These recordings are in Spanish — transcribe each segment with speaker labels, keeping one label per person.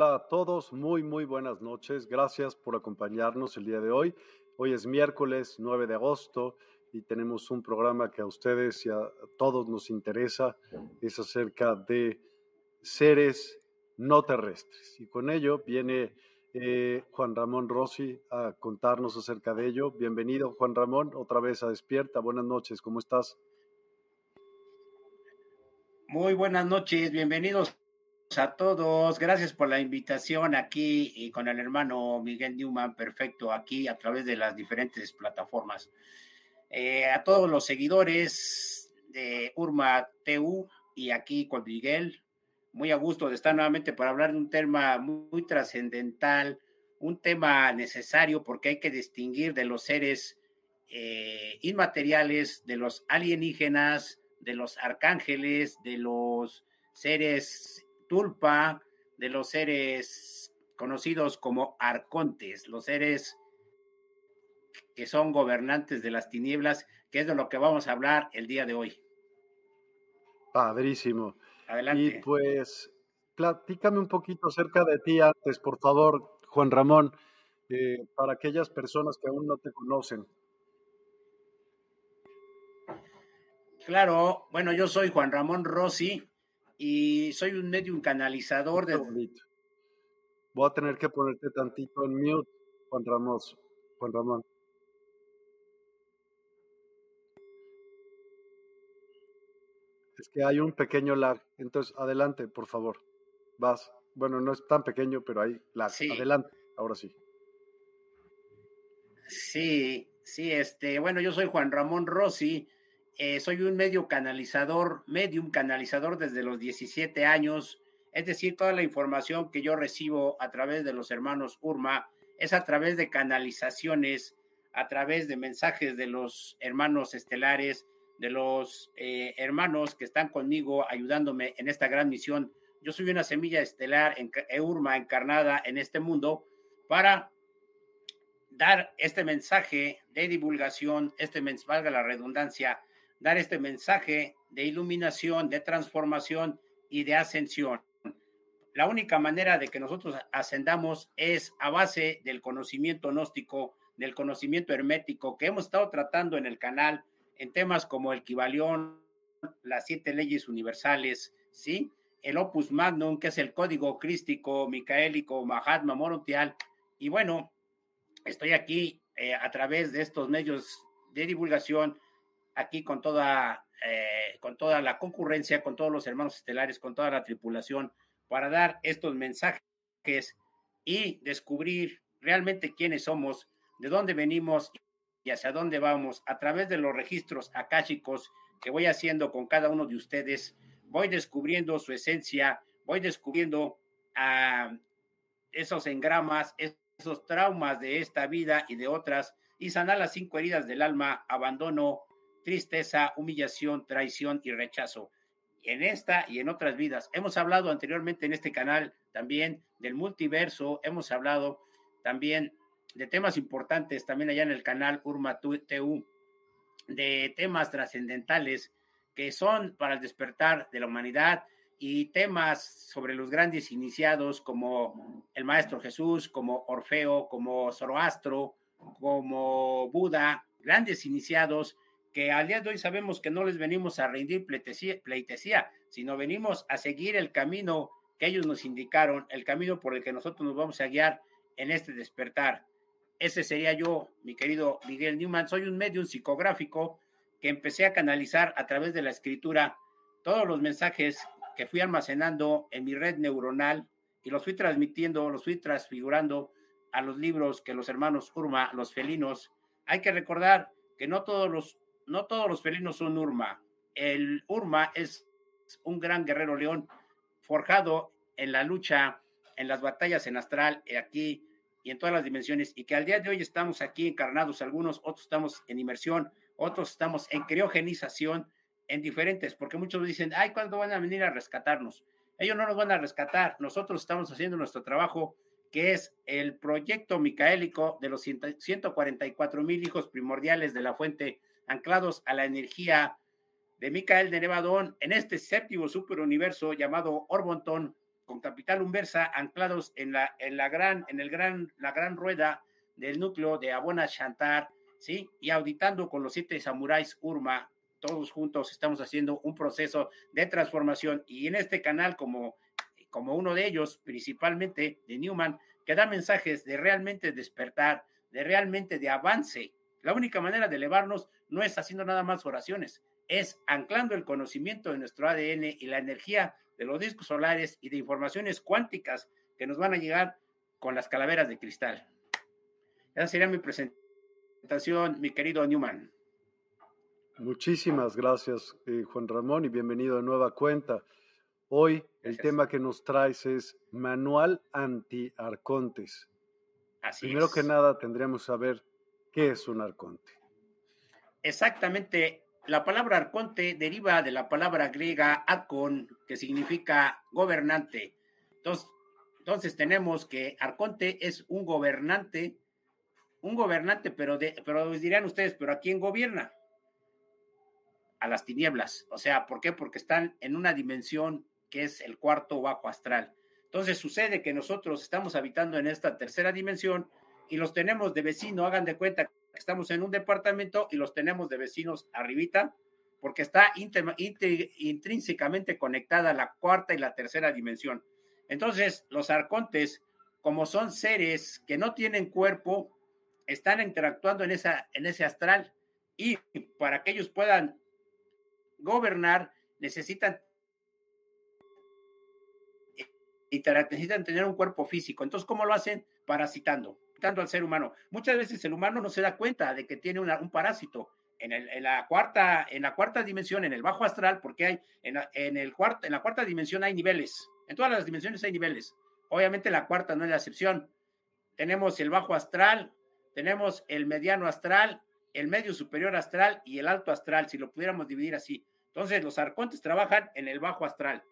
Speaker 1: Hola, a todos, muy, muy buenas noches. Gracias por acompañarnos el día de hoy. Hoy es miércoles 9 de agosto y tenemos un programa que a ustedes y a todos nos interesa. Es acerca de seres no terrestres. Y con ello viene eh, Juan Ramón Rossi a contarnos acerca de ello. Bienvenido, Juan Ramón, otra vez a Despierta. Buenas noches, ¿cómo estás?
Speaker 2: Muy buenas noches, bienvenidos a todos. Gracias por la invitación aquí y con el hermano Miguel Newman, perfecto, aquí a través de las diferentes plataformas. Eh, a todos los seguidores de Urma TU y aquí con Miguel, muy a gusto de estar nuevamente para hablar de un tema muy, trascendental, un tema necesario porque hay que distinguir de los seres eh, inmateriales, de los alienígenas, de los arcángeles, de los seres tulpa de los seres conocidos como arcontes, los seres que son gobernantes de las tinieblas, que es de lo que vamos a hablar el día de hoy.
Speaker 1: Padrísimo. Adelante. Y pues, platícame un poquito acerca de ti antes, por favor, Juan Ramón, eh, para aquellas personas que aún no te conocen.
Speaker 2: Claro, bueno, yo soy Juan Ramón Rossi, y soy un medium canalizador de...
Speaker 1: Voy a tener que ponerte tantito en mute, Juan Ramos, Juan Ramón. Es que hay un pequeño lag, entonces adelante, por favor. Vas. Bueno, no es tan pequeño, pero hay lag. Adelante, ahora sí.
Speaker 2: Sí, sí, este, bueno, yo soy Juan Ramón Rossi, eh, soy un medio canalizador, medium canalizador desde los 17 años, es decir, toda la información que yo recibo a través de los hermanos Urma es a través de canalizaciones, a través de mensajes de los hermanos estelares, de los eh, hermanos que están conmigo ayudándome en esta gran misión. Yo soy una semilla estelar, en, Urma, encarnada en este mundo, para dar este mensaje de divulgación, este mensaje, valga la redundancia, dar este mensaje de iluminación, de transformación y de ascensión. La única manera de que nosotros ascendamos es a base del conocimiento gnóstico, del conocimiento hermético que hemos estado tratando en el canal en temas como el Kibalión, las siete leyes universales, ¿sí? El Opus Magnum, que es el código crístico, micaélico, Mahatma Morontial. Y bueno, estoy aquí eh, a través de estos medios de divulgación, aquí con toda, eh, con toda la concurrencia, con todos los hermanos estelares, con toda la tripulación, para dar estos mensajes y descubrir realmente quiénes somos, de dónde venimos y hacia dónde vamos, a través de los registros akáshicos que voy haciendo con cada uno de ustedes, voy descubriendo su esencia, voy descubriendo a esos engramas, esos traumas de esta vida y de otras, y sanar las cinco heridas del alma, abandono, tristeza, humillación, traición y rechazo. En esta y en otras vidas. Hemos hablado anteriormente en este canal también del multiverso, hemos hablado también de temas importantes, también allá en el canal Urma TU, de temas trascendentales que son para el despertar de la humanidad y temas sobre los grandes iniciados como el Maestro Jesús, como Orfeo, como Zoroastro, como Buda, grandes iniciados que al día de hoy sabemos que no les venimos a rendir pleitesía, sino venimos a seguir el camino que ellos nos indicaron, el camino por el que nosotros nos vamos a guiar en este despertar. Ese sería yo, mi querido Miguel Newman. Soy un medium psicográfico que empecé a canalizar a través de la escritura todos los mensajes que fui almacenando en mi red neuronal y los fui transmitiendo, los fui transfigurando a los libros que los hermanos Urma, los felinos. Hay que recordar que no todos los, no todos los felinos son Urma. El Urma es un gran guerrero león forjado en la lucha, en las batallas en astral, aquí y en todas las dimensiones, y que al día de hoy estamos aquí encarnados, algunos, otros estamos en inmersión, otros estamos en criogenización, en diferentes, porque muchos dicen, ay, ¿cuándo van a venir a rescatarnos? Ellos no nos van a rescatar, nosotros estamos haciendo nuestro trabajo, que es el proyecto micaélico de los 144 mil hijos primordiales de la fuente, anclados a la energía de Micael de Nevadón en este séptimo superuniverso llamado Orbontón, con capital inversa, anclados en la, en la gran, en el gran, la gran rueda del núcleo de Abona Shantar, ¿sí? Y auditando con los siete samuráis Urma, todos juntos estamos haciendo un proceso de transformación y en este canal como, como uno de ellos, principalmente de Newman, que da mensajes de realmente despertar, de realmente de avance. La única manera de elevarnos no es haciendo nada más oraciones, es anclando el conocimiento de nuestro ADN y la energía de los discos solares y de informaciones cuánticas que nos van a llegar con las calaveras de cristal. Esa sería mi presentación, mi querido Newman.
Speaker 1: Muchísimas gracias, eh, Juan Ramón, y bienvenido de nueva cuenta. Hoy el tema que nos traes es Manual Anti-Arcontes. Primero que nada, tendríamos que saber qué es un arconte.
Speaker 2: Exactamente. La palabra arconte deriva de la palabra griega arcon, que significa gobernante. Entonces, entonces tenemos que arconte es un gobernante, un gobernante, pero, de, pero dirían ustedes, ¿pero a quién gobierna? a las tinieblas. O sea, ¿por qué? Porque están en una dimensión que es el cuarto bajo astral. Entonces sucede que nosotros estamos habitando en esta tercera dimensión y los tenemos de vecino, hagan de cuenta estamos en un departamento y los tenemos de vecinos arribita, porque está intrínsecamente conectada la cuarta y la tercera dimensión. Entonces, los arcontes, como son seres que no tienen cuerpo, están interactuando en, esa, en ese astral y para que ellos puedan gobernar necesitan necesitan tener un cuerpo físico. Entonces, ¿cómo lo hacen? Parasitando, parasitando al ser humano. Muchas veces el humano no se da cuenta de que tiene un parásito. En, la cuarta, en la cuarta dimensión, en el bajo astral, porque hay en, en, el cuarto, en la cuarta dimensión hay niveles. En todas las dimensiones hay niveles. Obviamente la cuarta no es la excepción. Tenemos el bajo astral, tenemos el mediano astral el medio superior astral y el alto astral, si lo pudiéramos dividir así. Entonces, los arcontes trabajan en el bajo astral.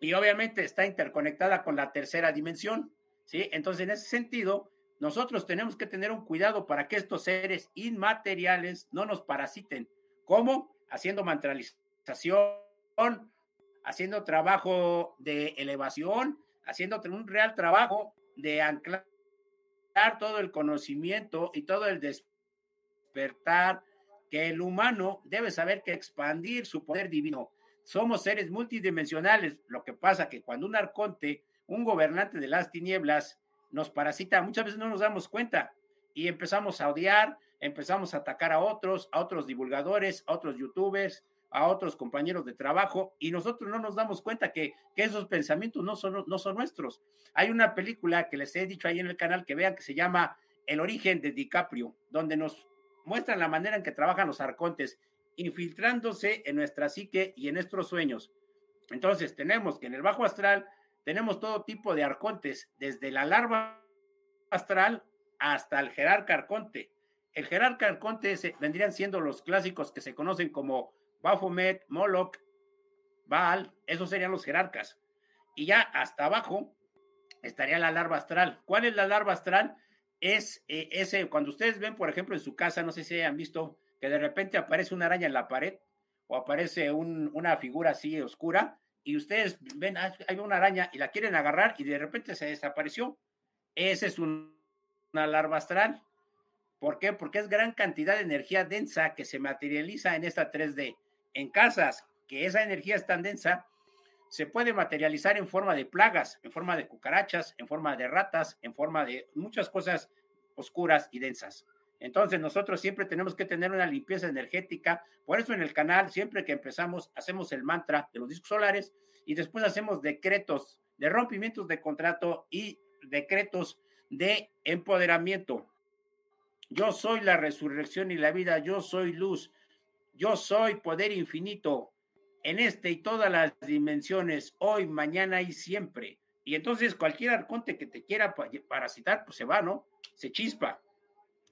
Speaker 2: Y obviamente está interconectada con la tercera dimensión, ¿sí? Entonces, en ese sentido, nosotros tenemos que tener un cuidado para que estos seres inmateriales no nos parasiten. ¿Cómo? Haciendo mantralización, haciendo trabajo de elevación, haciendo un real trabajo de anclar todo el conocimiento y todo el despertar que el humano debe saber que expandir su poder divino. Somos seres multidimensionales. Lo que pasa que cuando un arconte, un gobernante de las tinieblas, nos parasita, muchas veces no nos damos cuenta. y empezamos a odiar, empezamos a atacar a otros, a otros divulgadores, a otros youtubers, a otros compañeros de trabajo y nosotros no nos damos cuenta que, que, esos pensamientos no son, no son nuestros. Hay una película que les he dicho ahí en el canal que vean que se llama El origen de DiCaprio, donde nos muestran la manera en que trabajan los arcontes, infiltrándose en nuestra psique y en nuestros sueños. Entonces tenemos que en el bajo astral tenemos todo tipo de arcontes, desde la larva astral hasta el jerarca arconte. El jerarca arconte vendrían siendo los clásicos que se conocen como Baphomet, Moloch, Baal, esos serían los jerarcas. Y ya hasta abajo estaría la larva astral. ¿Cuál es la larva astral? Es eh, ese, cuando ustedes ven, por ejemplo, en su casa, no sé si hayan visto, que de repente aparece una araña en la pared o aparece una figura así oscura y ustedes ven, ah, hay una araña y la quieren agarrar y de repente se desapareció. Ese es una larva astral. ¿Por qué? Porque es gran cantidad de energía densa que se materializa en esta 3D en casas que esa energía es tan densa, se puede materializar en forma de plagas, en forma de cucarachas, en forma de ratas, en forma de muchas cosas oscuras y densas. Entonces nosotros siempre tenemos que tener una limpieza energética. Por eso en el canal, siempre que empezamos, hacemos el mantra de los discos solares y después hacemos decretos de rompimientos de contrato y decretos de empoderamiento. Yo soy la resurrección y la vida, yo soy luz, yo soy poder infinito en este y todas las dimensiones, hoy, mañana y siempre. Y entonces cualquier arconte que te quiera parasitar, pues se va, ¿no? Se chispa.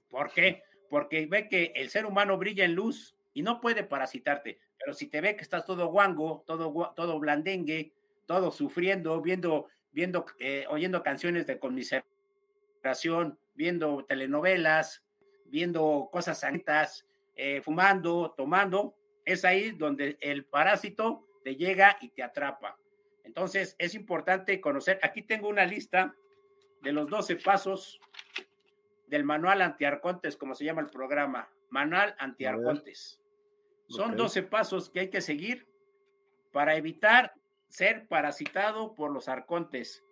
Speaker 2: ¿Por qué? Porque ve que el ser humano brilla en luz y no puede parasitarte. Pero si te ve que estás todo guango, todo, todo blandengue, todo sufriendo, viendo, viendo, eh, oyendo canciones de conmiseración, viendo telenovelas, viendo cosas sanitas, eh, fumando, tomando, es ahí donde el parásito te llega y te atrapa. Entonces es importante conocer, aquí tengo una lista de los 12 pasos del manual antiarcontes, como se llama el programa, manual antiarcontes. Son 12 pasos que hay que seguir para evitar ser parasitado por los arcontes.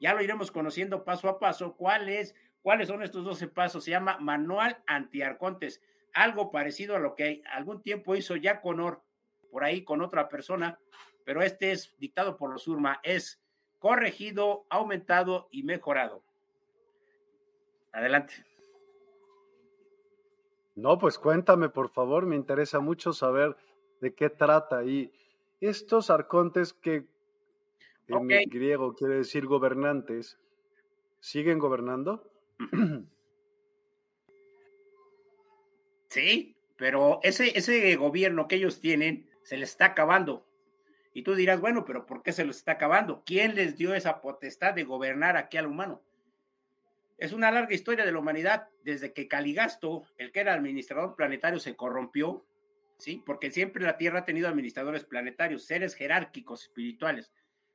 Speaker 2: Ya lo iremos conociendo paso a paso. ¿Cuáles, cuáles son estos 12 pasos? Se llama manual antiarcontes algo parecido a lo que algún tiempo hizo ya Conor por ahí con otra persona, pero este es dictado por los Urma, es corregido, aumentado y mejorado. Adelante.
Speaker 1: No, pues cuéntame, por favor, me interesa mucho saber de qué trata. Y estos arcontes que en griego quiere decir gobernantes, ¿siguen gobernando?
Speaker 2: Sí, pero ese, ese gobierno que ellos tienen se les está acabando. Y tú dirás, bueno, pero ¿por qué se les está acabando? ¿Quién les dio esa potestad de gobernar aquí al humano? Es una larga historia de la humanidad, desde que Caligasto, el que era administrador planetario, se corrompió, ¿sí? Porque siempre la Tierra ha tenido administradores planetarios, seres jerárquicos espirituales.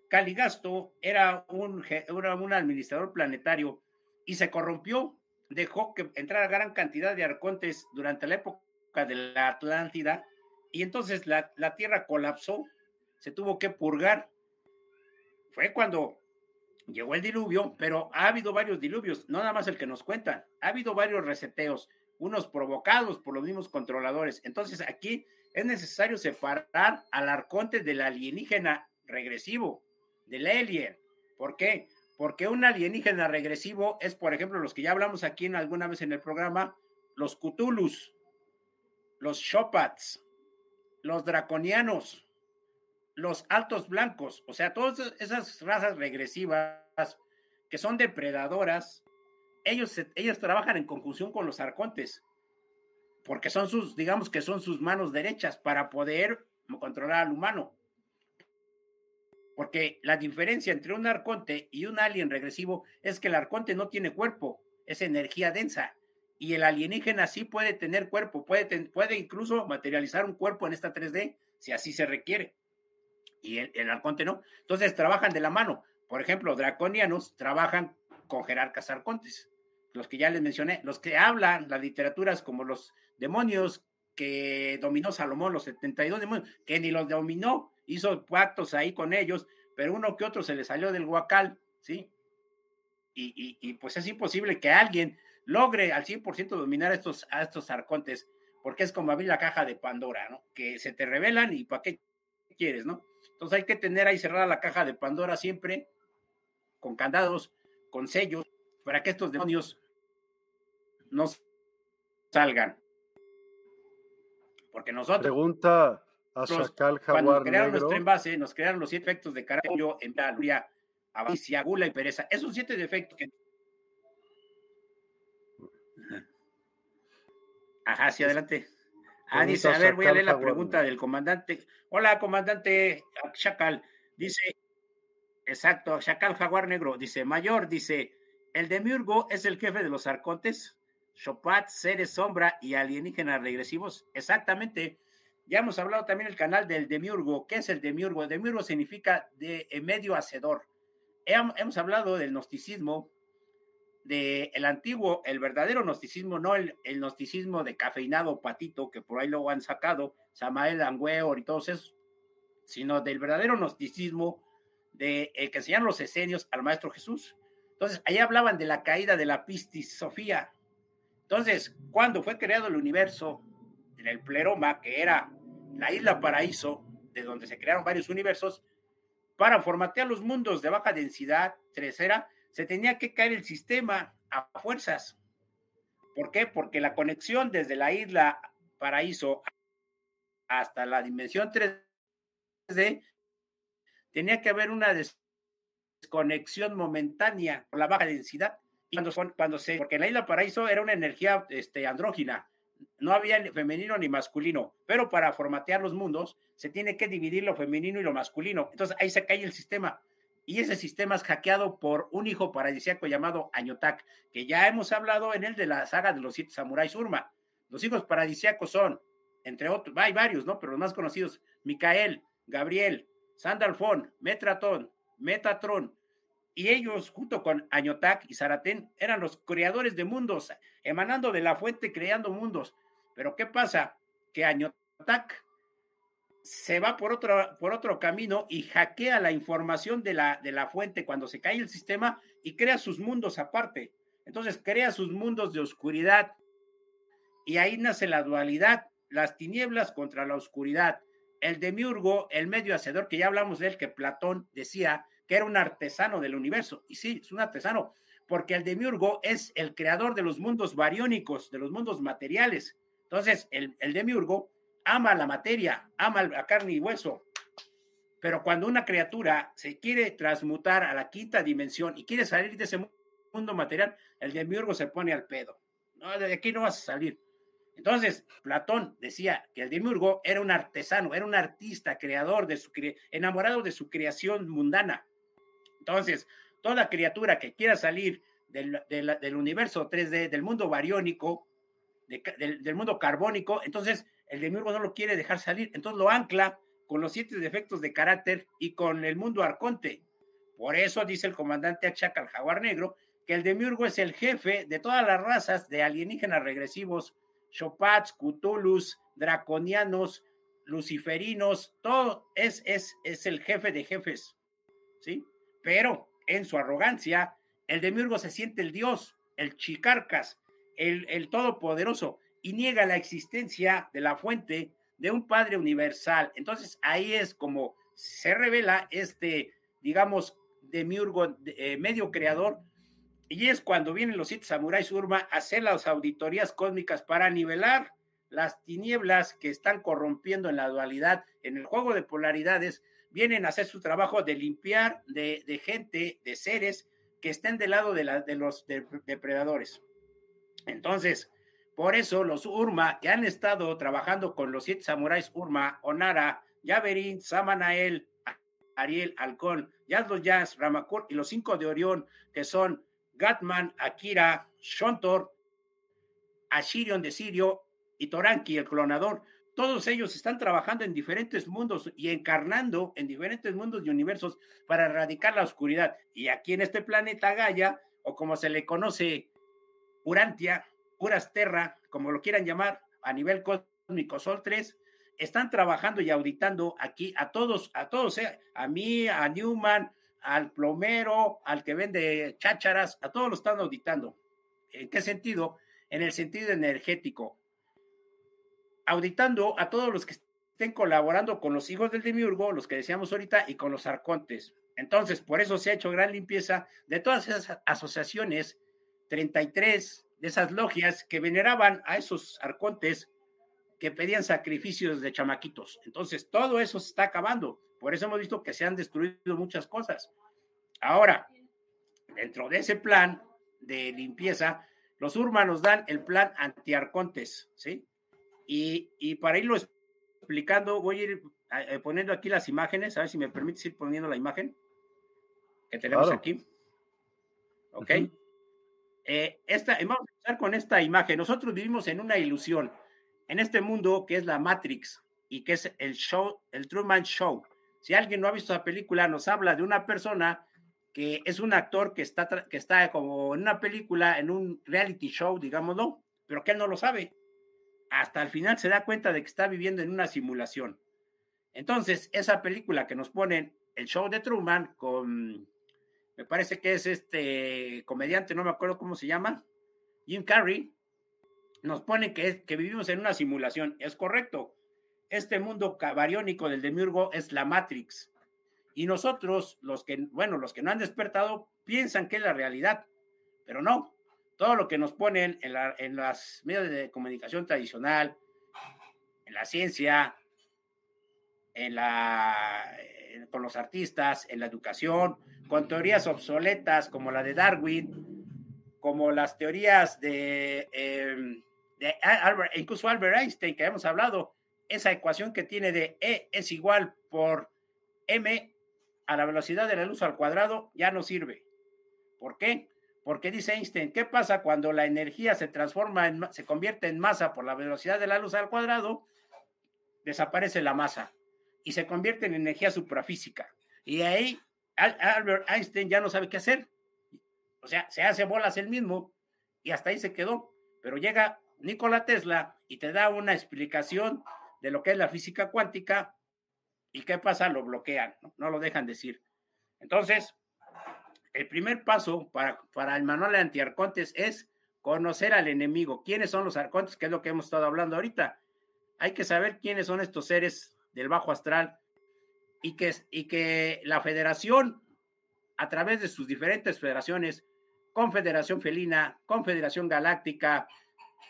Speaker 2: Caligasto era un, un administrador planetario y se corrompió dejó que entrara gran cantidad de arcontes durante la época de la Atlántida y entonces la, la tierra colapsó, se tuvo que purgar. Fue cuando llegó el diluvio, pero ha habido varios diluvios, no nada más el que nos cuentan, ha habido varios reseteos, unos provocados por los mismos controladores. Entonces aquí es necesario separar al arconte del alienígena regresivo, del alien. ¿Por qué? Porque un alienígena regresivo es, por ejemplo, los que ya hablamos aquí en alguna vez en el programa, los Cthulhus, los Shopats, los Draconianos, los Altos Blancos, o sea, todas esas razas regresivas que son depredadoras, ellos, ellos trabajan en conjunción con los arcontes, porque son sus, digamos que son sus manos derechas para poder controlar al humano. Porque la diferencia entre un arconte y un alien regresivo es que el arconte no tiene cuerpo, es energía densa. Y el alienígena sí puede tener cuerpo, puede, puede incluso materializar un cuerpo en esta 3D, si así se requiere. Y el, el arconte no. Entonces trabajan de la mano. Por ejemplo, draconianos trabajan con jerarcas arcontes. Los que ya les mencioné, los que hablan las literaturas como los demonios que dominó Salomón, los 72 demonios, que ni los dominó, hizo pactos ahí con ellos, pero uno que otro se le salió del guacal, ¿sí? Y, y, pues es imposible que alguien logre al 100% dominar a estos, a estos arcontes, porque es como abrir la caja de Pandora, ¿no? Que se te revelan y ¿para qué quieres, no? Entonces hay que tener ahí cerrada la caja de Pandora siempre, con candados, con sellos, para que estos demonios no salgan. Porque nosotros.
Speaker 1: Pregunta a Chacal Jaguar
Speaker 2: Cuando crearon
Speaker 1: Negro.
Speaker 2: nuestro envase, nos crearon los siete efectos de carácter, en luria, avaricia, gula y pereza. Esos siete defectos que. Ajá, sí, adelante. Ah, dice, a ver, voy a leer la pregunta del comandante. Hola, comandante Chacal. Dice, exacto, Chacal Jaguar Negro. Dice, mayor, dice, el demiurgo es el jefe de los arcontes, Chopat, seres sombra y alienígenas regresivos. Exactamente. Ya hemos hablado también el canal del demiurgo. ¿Qué es el demiurgo? El demiurgo significa de medio hacedor. Hemos hablado del gnosticismo, del el antiguo, el verdadero gnosticismo, no el, el, gnosticismo de cafeinado patito que por ahí lo han sacado, Samael Angüeor y todos esos, sino del verdadero gnosticismo de el que enseñan los esenios al Maestro Jesús. Entonces, ahí hablaban de la caída de la Pistis Sofía. Entonces, cuando fue creado el universo, en el pleroma, que era la isla paraíso, de donde se crearon varios universos, para formatear los mundos de baja densidad, tercera, se tenía que caer el sistema a fuerzas. ¿Por qué? Porque la conexión desde la isla paraíso hasta la dimensión 3D tenía que haber una desconexión momentánea por la baja densidad. Y cuando, se, porque la isla paraíso era una energía este, andrógina, no había ni femenino ni masculino, pero para formatear los mundos se tiene que dividir lo femenino y lo masculino. Entonces ahí se cae el sistema. Y ese sistema es hackeado por un hijo paradisíaco llamado Añotak, que ya hemos hablado en el de la saga de los siete samuráis Urma. Los hijos paradisíacos son, entre otros, hay varios, ¿no? Pero los más conocidos, Micael, Gabriel, Sandalfón, Metratón, Metatron, y ellos, junto con Añotak y Zaratén, eran los creadores de mundos, emanando de la fuente, creando mundos. Pero ¿qué pasa? Que Añotak se va por otro, por otro camino y hackea la información de la, de la fuente cuando se cae el sistema y crea sus mundos aparte. Entonces crea sus mundos de oscuridad y ahí nace la dualidad, las tinieblas contra la oscuridad. El demiurgo, el medio hacedor, que ya hablamos de él, que Platón decía que era un artesano del universo. Y sí, es un artesano, porque el demiurgo es el creador de los mundos bariónicos, de los mundos materiales. Entonces, el, el demiurgo ama la materia, ama la carne y hueso. Pero cuando una criatura se quiere transmutar a la quinta dimensión y quiere salir de ese mundo material, el demiurgo se pone al pedo. No, de aquí no vas a salir. Entonces, Platón decía que el demiurgo era un artesano, era un artista, creador de su enamorado de su creación mundana. Entonces, toda criatura que quiera salir del, universo 3D, del mundo bariónico, de, del, del, mundo carbónico, entonces el demiurgo no lo quiere dejar salir, entonces lo ancla con los siete defectos de carácter y con el mundo arconte. Por eso dice el comandante Achaka, el jaguar negro, que el demiurgo es el jefe de todas las razas de alienígenas regresivos, Chopats, Cthulhus, draconianos, luciferinos, todo es, es, es el jefe de jefes, ¿sí? Pero en su arrogancia, el demiurgo se siente el dios, el chicarcas, el, el todopoderoso, y niega la existencia de la fuente de un Padre universal. Entonces ahí es como se revela este, digamos, demiurgo eh, medio creador, y es cuando vienen los siete samuráis Urma a hacer las auditorías cósmicas para nivelar las tinieblas que están corrompiendo en la dualidad, en el juego de polaridades, vienen a hacer su trabajo de limpiar de, de gente, de seres que estén del lado de, la, de los de, depredadores. Entonces, por eso los Urma que han estado trabajando con los siete samuráis Urma, Onara, Yaverin, Samanael, Ariel, Halcón, Yazlo Jazz, Ramakur y los cinco de Orión, que son Gatman, Akira, Shontor, Ashirion de Sirio y Toranki, el clonador. Todos ellos están trabajando en diferentes mundos y encarnando en diferentes mundos y universos para erradicar la oscuridad. Y aquí en este planeta Gaia, o como se le conoce, Urantia, Urasterra, como lo quieran llamar, a nivel cósmico Sol 3, están trabajando y auditando aquí a todos, a todos, eh, a mí, a Newman, al plomero, al que vende chácharas, a todos lo están auditando. ¿En qué sentido? En el sentido energético. Auditando a todos los que estén colaborando con los hijos del demiurgo, los que decíamos ahorita, y con los arcontes. Entonces, por eso se ha hecho gran limpieza de todas esas asociaciones, 33 de esas logias que veneraban a esos arcontes que pedían sacrificios de chamaquitos. Entonces, todo eso se está acabando. Por eso hemos visto que se han destruido muchas cosas. Ahora, dentro de ese plan de limpieza, los urbanos dan el plan antiarcontes, ¿sí? Y, y para irlo explicando, voy a ir eh, poniendo aquí las imágenes, a ver si me permites ir poniendo la imagen que tenemos aquí. ¿Ok? Eh, esta, vamos a empezar con esta imagen. Nosotros vivimos en una ilusión, en este mundo que es la Matrix y que es el show, el Truman Show. Si alguien no ha visto la película, nos habla de una persona que es un actor que está, que está como en una película, en un reality show, digámoslo, pero que él no lo sabe. Hasta el final se da cuenta de que está viviendo en una simulación. Entonces, esa película que nos ponen, el show de Truman, con me parece que es este comediante, no me acuerdo cómo se llama, Jim Carrey, nos pone que, que vivimos en una simulación. Es correcto. Este mundo cabariónico del demiurgo es la Matrix. Y nosotros, los que, bueno, los que no han despertado, piensan que es la realidad, pero no. Todo lo que nos ponen en, la, en los medios de comunicación tradicional, en la ciencia, en la, con los artistas, en la educación, con teorías obsoletas como la de Darwin, como las teorías de, em, incluso Albert Einstein, que hemos hablado, esa ecuación que tiene de E es igual por M a la velocidad de la luz al cuadrado, ya no sirve. ¿Por qué? Porque dice Einstein, ¿qué pasa cuando la energía se transforma, en, se convierte en masa por la velocidad de la luz al cuadrado? Desaparece la masa y se convierte en energía suprafísica. Y ahí Albert Einstein ya no sabe qué hacer. O sea, se hace bolas él mismo y hasta ahí se quedó. Pero llega Nikola Tesla y te da una explicación de lo que es la física cuántica y qué pasa, lo bloquean, no, lo dejan decir. Entonces, el primer paso para, para el manual de antiarcontes es conocer al enemigo. ¿Quiénes son los arcontes? Que es lo que hemos estado hablando ahorita. Hay que saber quiénes son estos seres del bajo astral y que, la federación, a través de sus diferentes federaciones, Confederación Felina, Confederación Galáctica,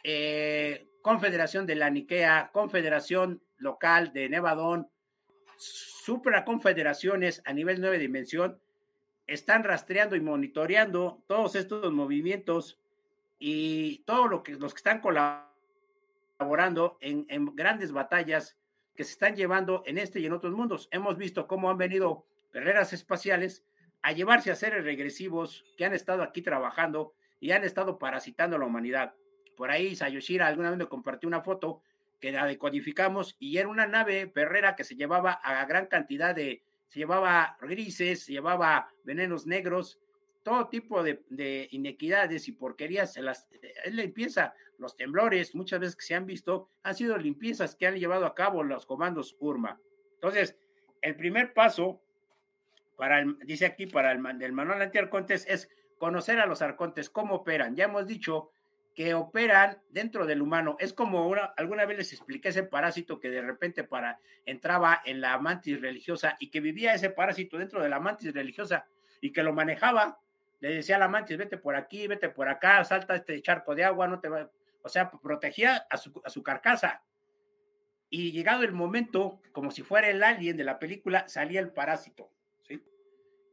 Speaker 2: eh, Confederación de la Niquea, Confederación Local de Nevadón, supraconfederaciones a nivel nueve dimensión, están rastreando y monitoreando todos estos movimientos y todos lo que, los que están colaborando en, en grandes batallas que se están llevando en este y en otros mundos. Hemos visto cómo han venido guerreras espaciales a llevarse a seres regresivos que han estado aquí trabajando y han estado parasitando a la humanidad. Por ahí Sayoshira alguna vez me compartió una foto que la decodificamos y era una nave perrera que se llevaba a gran cantidad de, se llevaba grises, se llevaba venenos negros, todo tipo de, inequidades y porquerías, se las, es limpieza, los temblores, muchas veces que se han visto, han sido limpiezas que han llevado a cabo los comandos URMA. Entonces, el primer paso, para el, dice aquí, para el, el manual antiarcontes, es conocer a los arcontes, cómo operan. Ya hemos dicho que operan dentro del humano. Es como una, alguna vez les expliqué ese parásito que de repente para, entraba en la mantis religiosa y que vivía ese parásito dentro de la mantis religiosa y que lo manejaba le decía a la mantis, vete por aquí, vete por acá, salta este charco de agua, no te va, o sea, protegía a su, a su carcasa. Y llegado el momento, como si fuera el alien de la película, salía el parásito, ¿sí?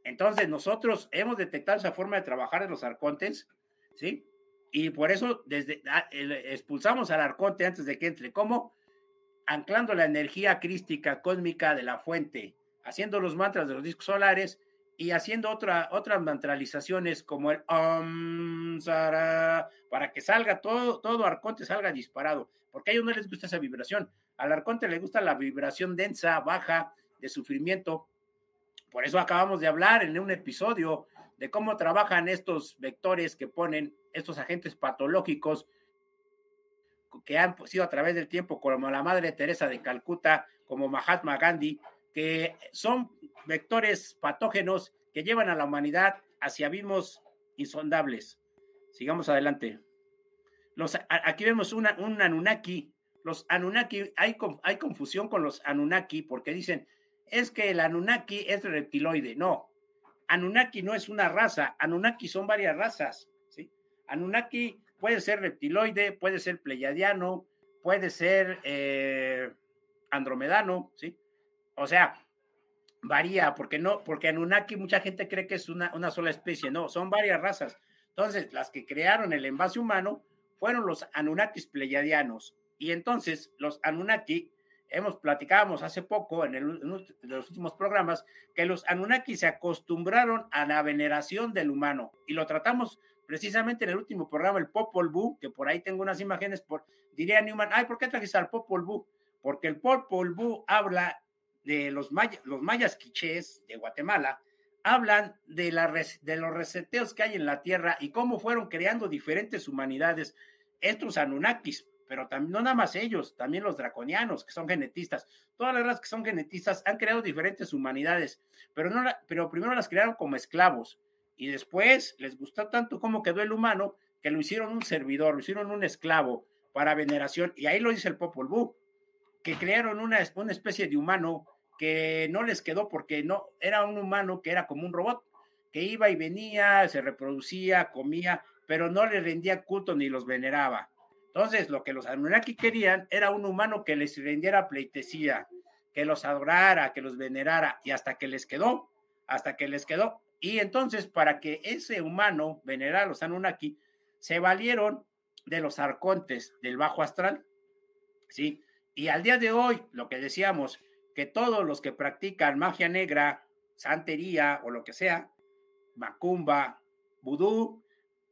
Speaker 2: Entonces nosotros hemos detectado esa forma de trabajar en los arcontes, ¿sí? Y por eso desde ah, expulsamos al arconte antes de que entre. ¿Cómo? Anclando la energía crística cósmica de la fuente, haciendo los mantras de los discos solares y haciendo otra, otras mantralizaciones como el Om para que salga todo, todo arconte salga disparado, porque a ellos no les gusta esa vibración. Al arconte le gusta la vibración densa, baja, de sufrimiento. Por eso acabamos de hablar en un episodio de cómo trabajan estos vectores que ponen estos agentes patológicos que han sido a través del tiempo, como la Madre Teresa de Calcuta, como Mahatma Gandhi, que son vectores patógenos que llevan a la humanidad hacia abismos insondables. Sigamos adelante. Los, aquí vemos un Anunnaki. Los Anunnaki, hay, hay confusión con los Anunnaki porque dicen, es que el Anunnaki es reptiloide. No, Anunnaki no es una raza, Anunnaki son varias razas. ¿sí? Anunnaki puede ser reptiloide, puede ser pleiadiano, puede ser eh, andromedano, ¿sí? O sea, varía, porque no, porque Anunnaki mucha gente cree que es una, una sola especie, no, son varias razas. Entonces, las que crearon el envase humano fueron los Anunnakis pleiadianos. Y entonces, los Anunnaki, hemos platicábamos hace poco en, el, los últimos programas, que los Anunnaki se acostumbraron a la veneración del humano. Y lo tratamos precisamente en el último programa, el Popol Vuh, que por ahí tengo unas imágenes, por, diría Newman, ay, ¿por qué trajiste al Popol Vuh? Porque el Popol Vuh habla de los, los mayas quichés de Guatemala, hablan de, la, de los reseteos que hay en la Tierra y cómo fueron creando diferentes humanidades, estos Anunnakis, pero también no nada más ellos, también los draconianos, que son genetistas. Todas las razas que son genetistas han creado diferentes humanidades, pero, no pero primero las crearon como esclavos y después les gustó tanto cómo quedó el humano que lo hicieron un servidor, lo hicieron un esclavo para veneración. Y ahí lo dice el Popol Vuh, que crearon una, una especie de humano no les quedó porque no era un humano que era como un robot, que iba y venía, se reproducía, comía, pero no le rendía culto ni los veneraba. Entonces, lo que los Anunnaki querían era un humano que les rendiera pleitesía, que los adorara, que los venerara, y hasta que les quedó, hasta que les quedó. Y entonces, para que ese humano venerara a los Anunnaki, se valieron de los arcontes del bajo astral, ¿sí? Y al día de hoy, lo que decíamos, que todos los que practican magia negra, santería o lo que sea, macumba, vudú,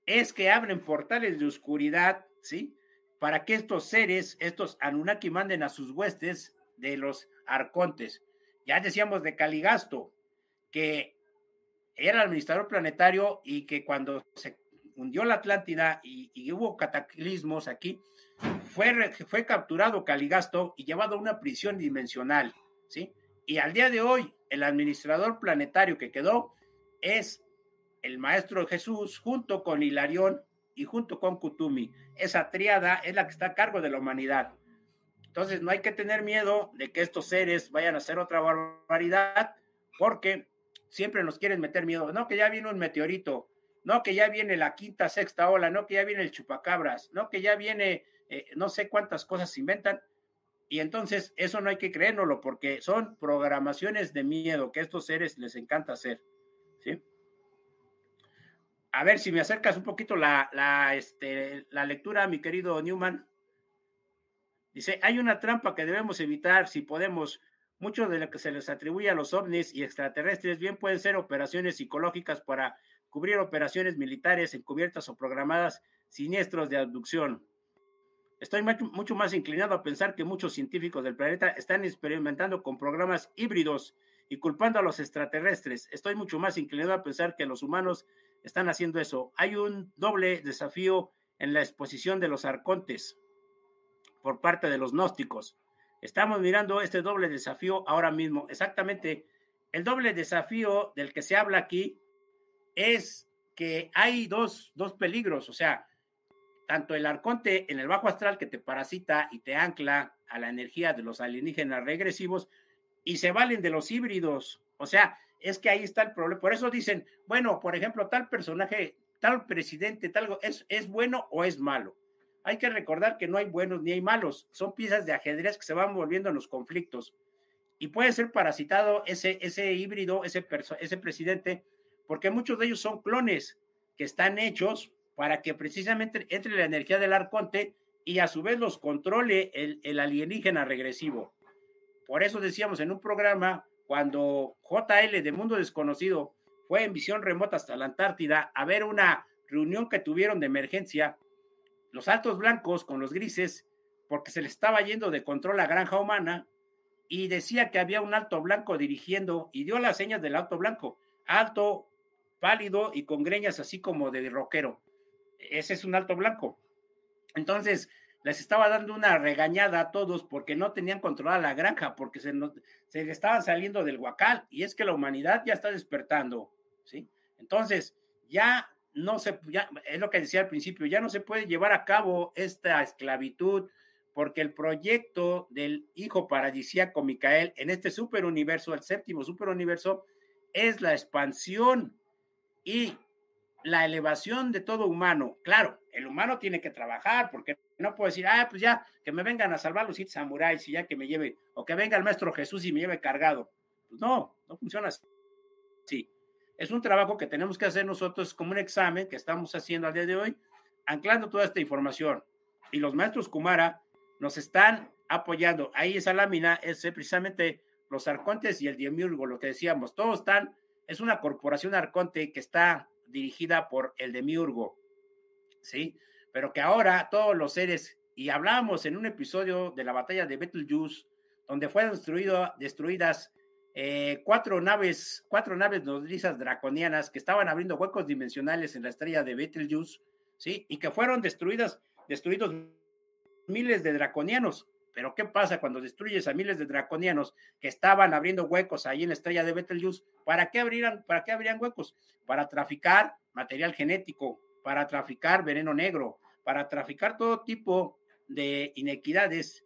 Speaker 2: es que abren portales de oscuridad, ¿sí? Para que estos seres, estos Anunnaki, manden a sus huestes de los arcontes. Ya decíamos de Caligasto, que era el administrador planetario y que cuando se hundió la Atlántida y, hubo cataclismos aquí, fue, fue capturado Caligasto y llevado a una prisión dimensional. ¿Sí? Y al día de hoy, el administrador planetario que quedó es el maestro Jesús junto con Hilarión y junto con Kutumi. Esa triada es la que está a cargo de la humanidad. Entonces no hay que tener miedo de que estos seres vayan a hacer otra barbaridad, porque siempre nos quieren meter miedo. No, que ya viene un meteorito, no, que ya viene la quinta, sexta ola, no, que ya viene el chupacabras, no, que ya viene, eh, no sé cuántas cosas se inventan. Y entonces eso no hay que creérnoslo porque son programaciones de miedo que a estos seres les encanta hacer. ¿sí? A ver si me acercas un poquito la, la, este, la lectura, mi querido Newman. Dice, hay una trampa que debemos evitar si podemos. Mucho de lo que se les atribuye a los ovnis y extraterrestres bien pueden ser operaciones psicológicas para cubrir operaciones militares encubiertas o programadas siniestros de abducción. Estoy mucho más inclinado a pensar que muchos científicos del planeta están experimentando con programas híbridos y culpando a los extraterrestres. Estoy mucho más inclinado a pensar que los humanos están haciendo eso. Hay un doble desafío en la exposición de los arcontes por parte de los gnósticos. Estamos mirando este doble desafío ahora mismo. Exactamente, el doble desafío del que se habla aquí es que hay dos, dos peligros, o sea, tanto el arconte en el bajo astral que te parasita y te ancla a la energía de los alienígenas regresivos y se valen de los híbridos. O sea, es que ahí está el problema. Por eso dicen, bueno, por ejemplo, tal personaje, tal presidente, tal, ¿es, es bueno o es malo? Hay que recordar que no hay buenos ni hay malos, son piezas de ajedrez que se van volviendo en los conflictos. Y puede ser parasitado ese, ese híbrido, ese, ese presidente, porque muchos de ellos son clones que están hechos para que precisamente entre la energía del arconte y a su vez los controle el, alienígena regresivo. Por eso decíamos en un programa, cuando JL de Mundo Desconocido fue en visión remota hasta la Antártida a ver una reunión que tuvieron de emergencia, los altos blancos con los grises, porque se le estaba yendo de control la granja humana, y decía que había un alto blanco dirigiendo y dio las señas del alto blanco, alto, pálido y con greñas así como de rockero ese es un alto blanco. Entonces, les estaba dando una regañada a todos porque no tenían controlada la granja, porque se, se estaban saliendo del huacal, y es que la humanidad ya está despertando, ¿sí? Entonces, ya no se, es lo que decía al principio, ya no se puede llevar a cabo esta esclavitud porque el proyecto del hijo paradisíaco Micael en este superuniverso, el séptimo superuniverso, es la expansión y la elevación de todo humano. Claro, el humano tiene que trabajar porque no puede decir, ah, pues ya, que me vengan a salvar los samuráis y ya que me lleve, o que venga el maestro Jesús y me lleve cargado. Pues no, no funciona así. Sí, es un trabajo que tenemos que hacer nosotros como un examen que estamos haciendo al día de hoy, anclando toda esta información. Y los maestros Kumara nos están apoyando. Ahí esa lámina es precisamente los arcontes y el demiurgo, lo que decíamos, todos están, es una corporación arconte que está dirigida por el demiurgo, ¿sí? Pero que ahora todos los seres, y hablamos en un episodio de la batalla de Betelgeuse, donde fueron destruido, destruidas eh, cuatro naves, cuatro naves nodrizas draconianas que estaban abriendo huecos dimensionales en la estrella de Betelgeuse, ¿sí? Y que fueron destruidas, destruidos miles de draconianos. Pero ¿qué pasa cuando destruyes a miles de draconianos que estaban abriendo huecos ahí en la estrella de Betelgeuse? ¿Para qué abrirían, para qué abrirían huecos? Para traficar material genético, para traficar veneno negro, para traficar todo tipo de inequidades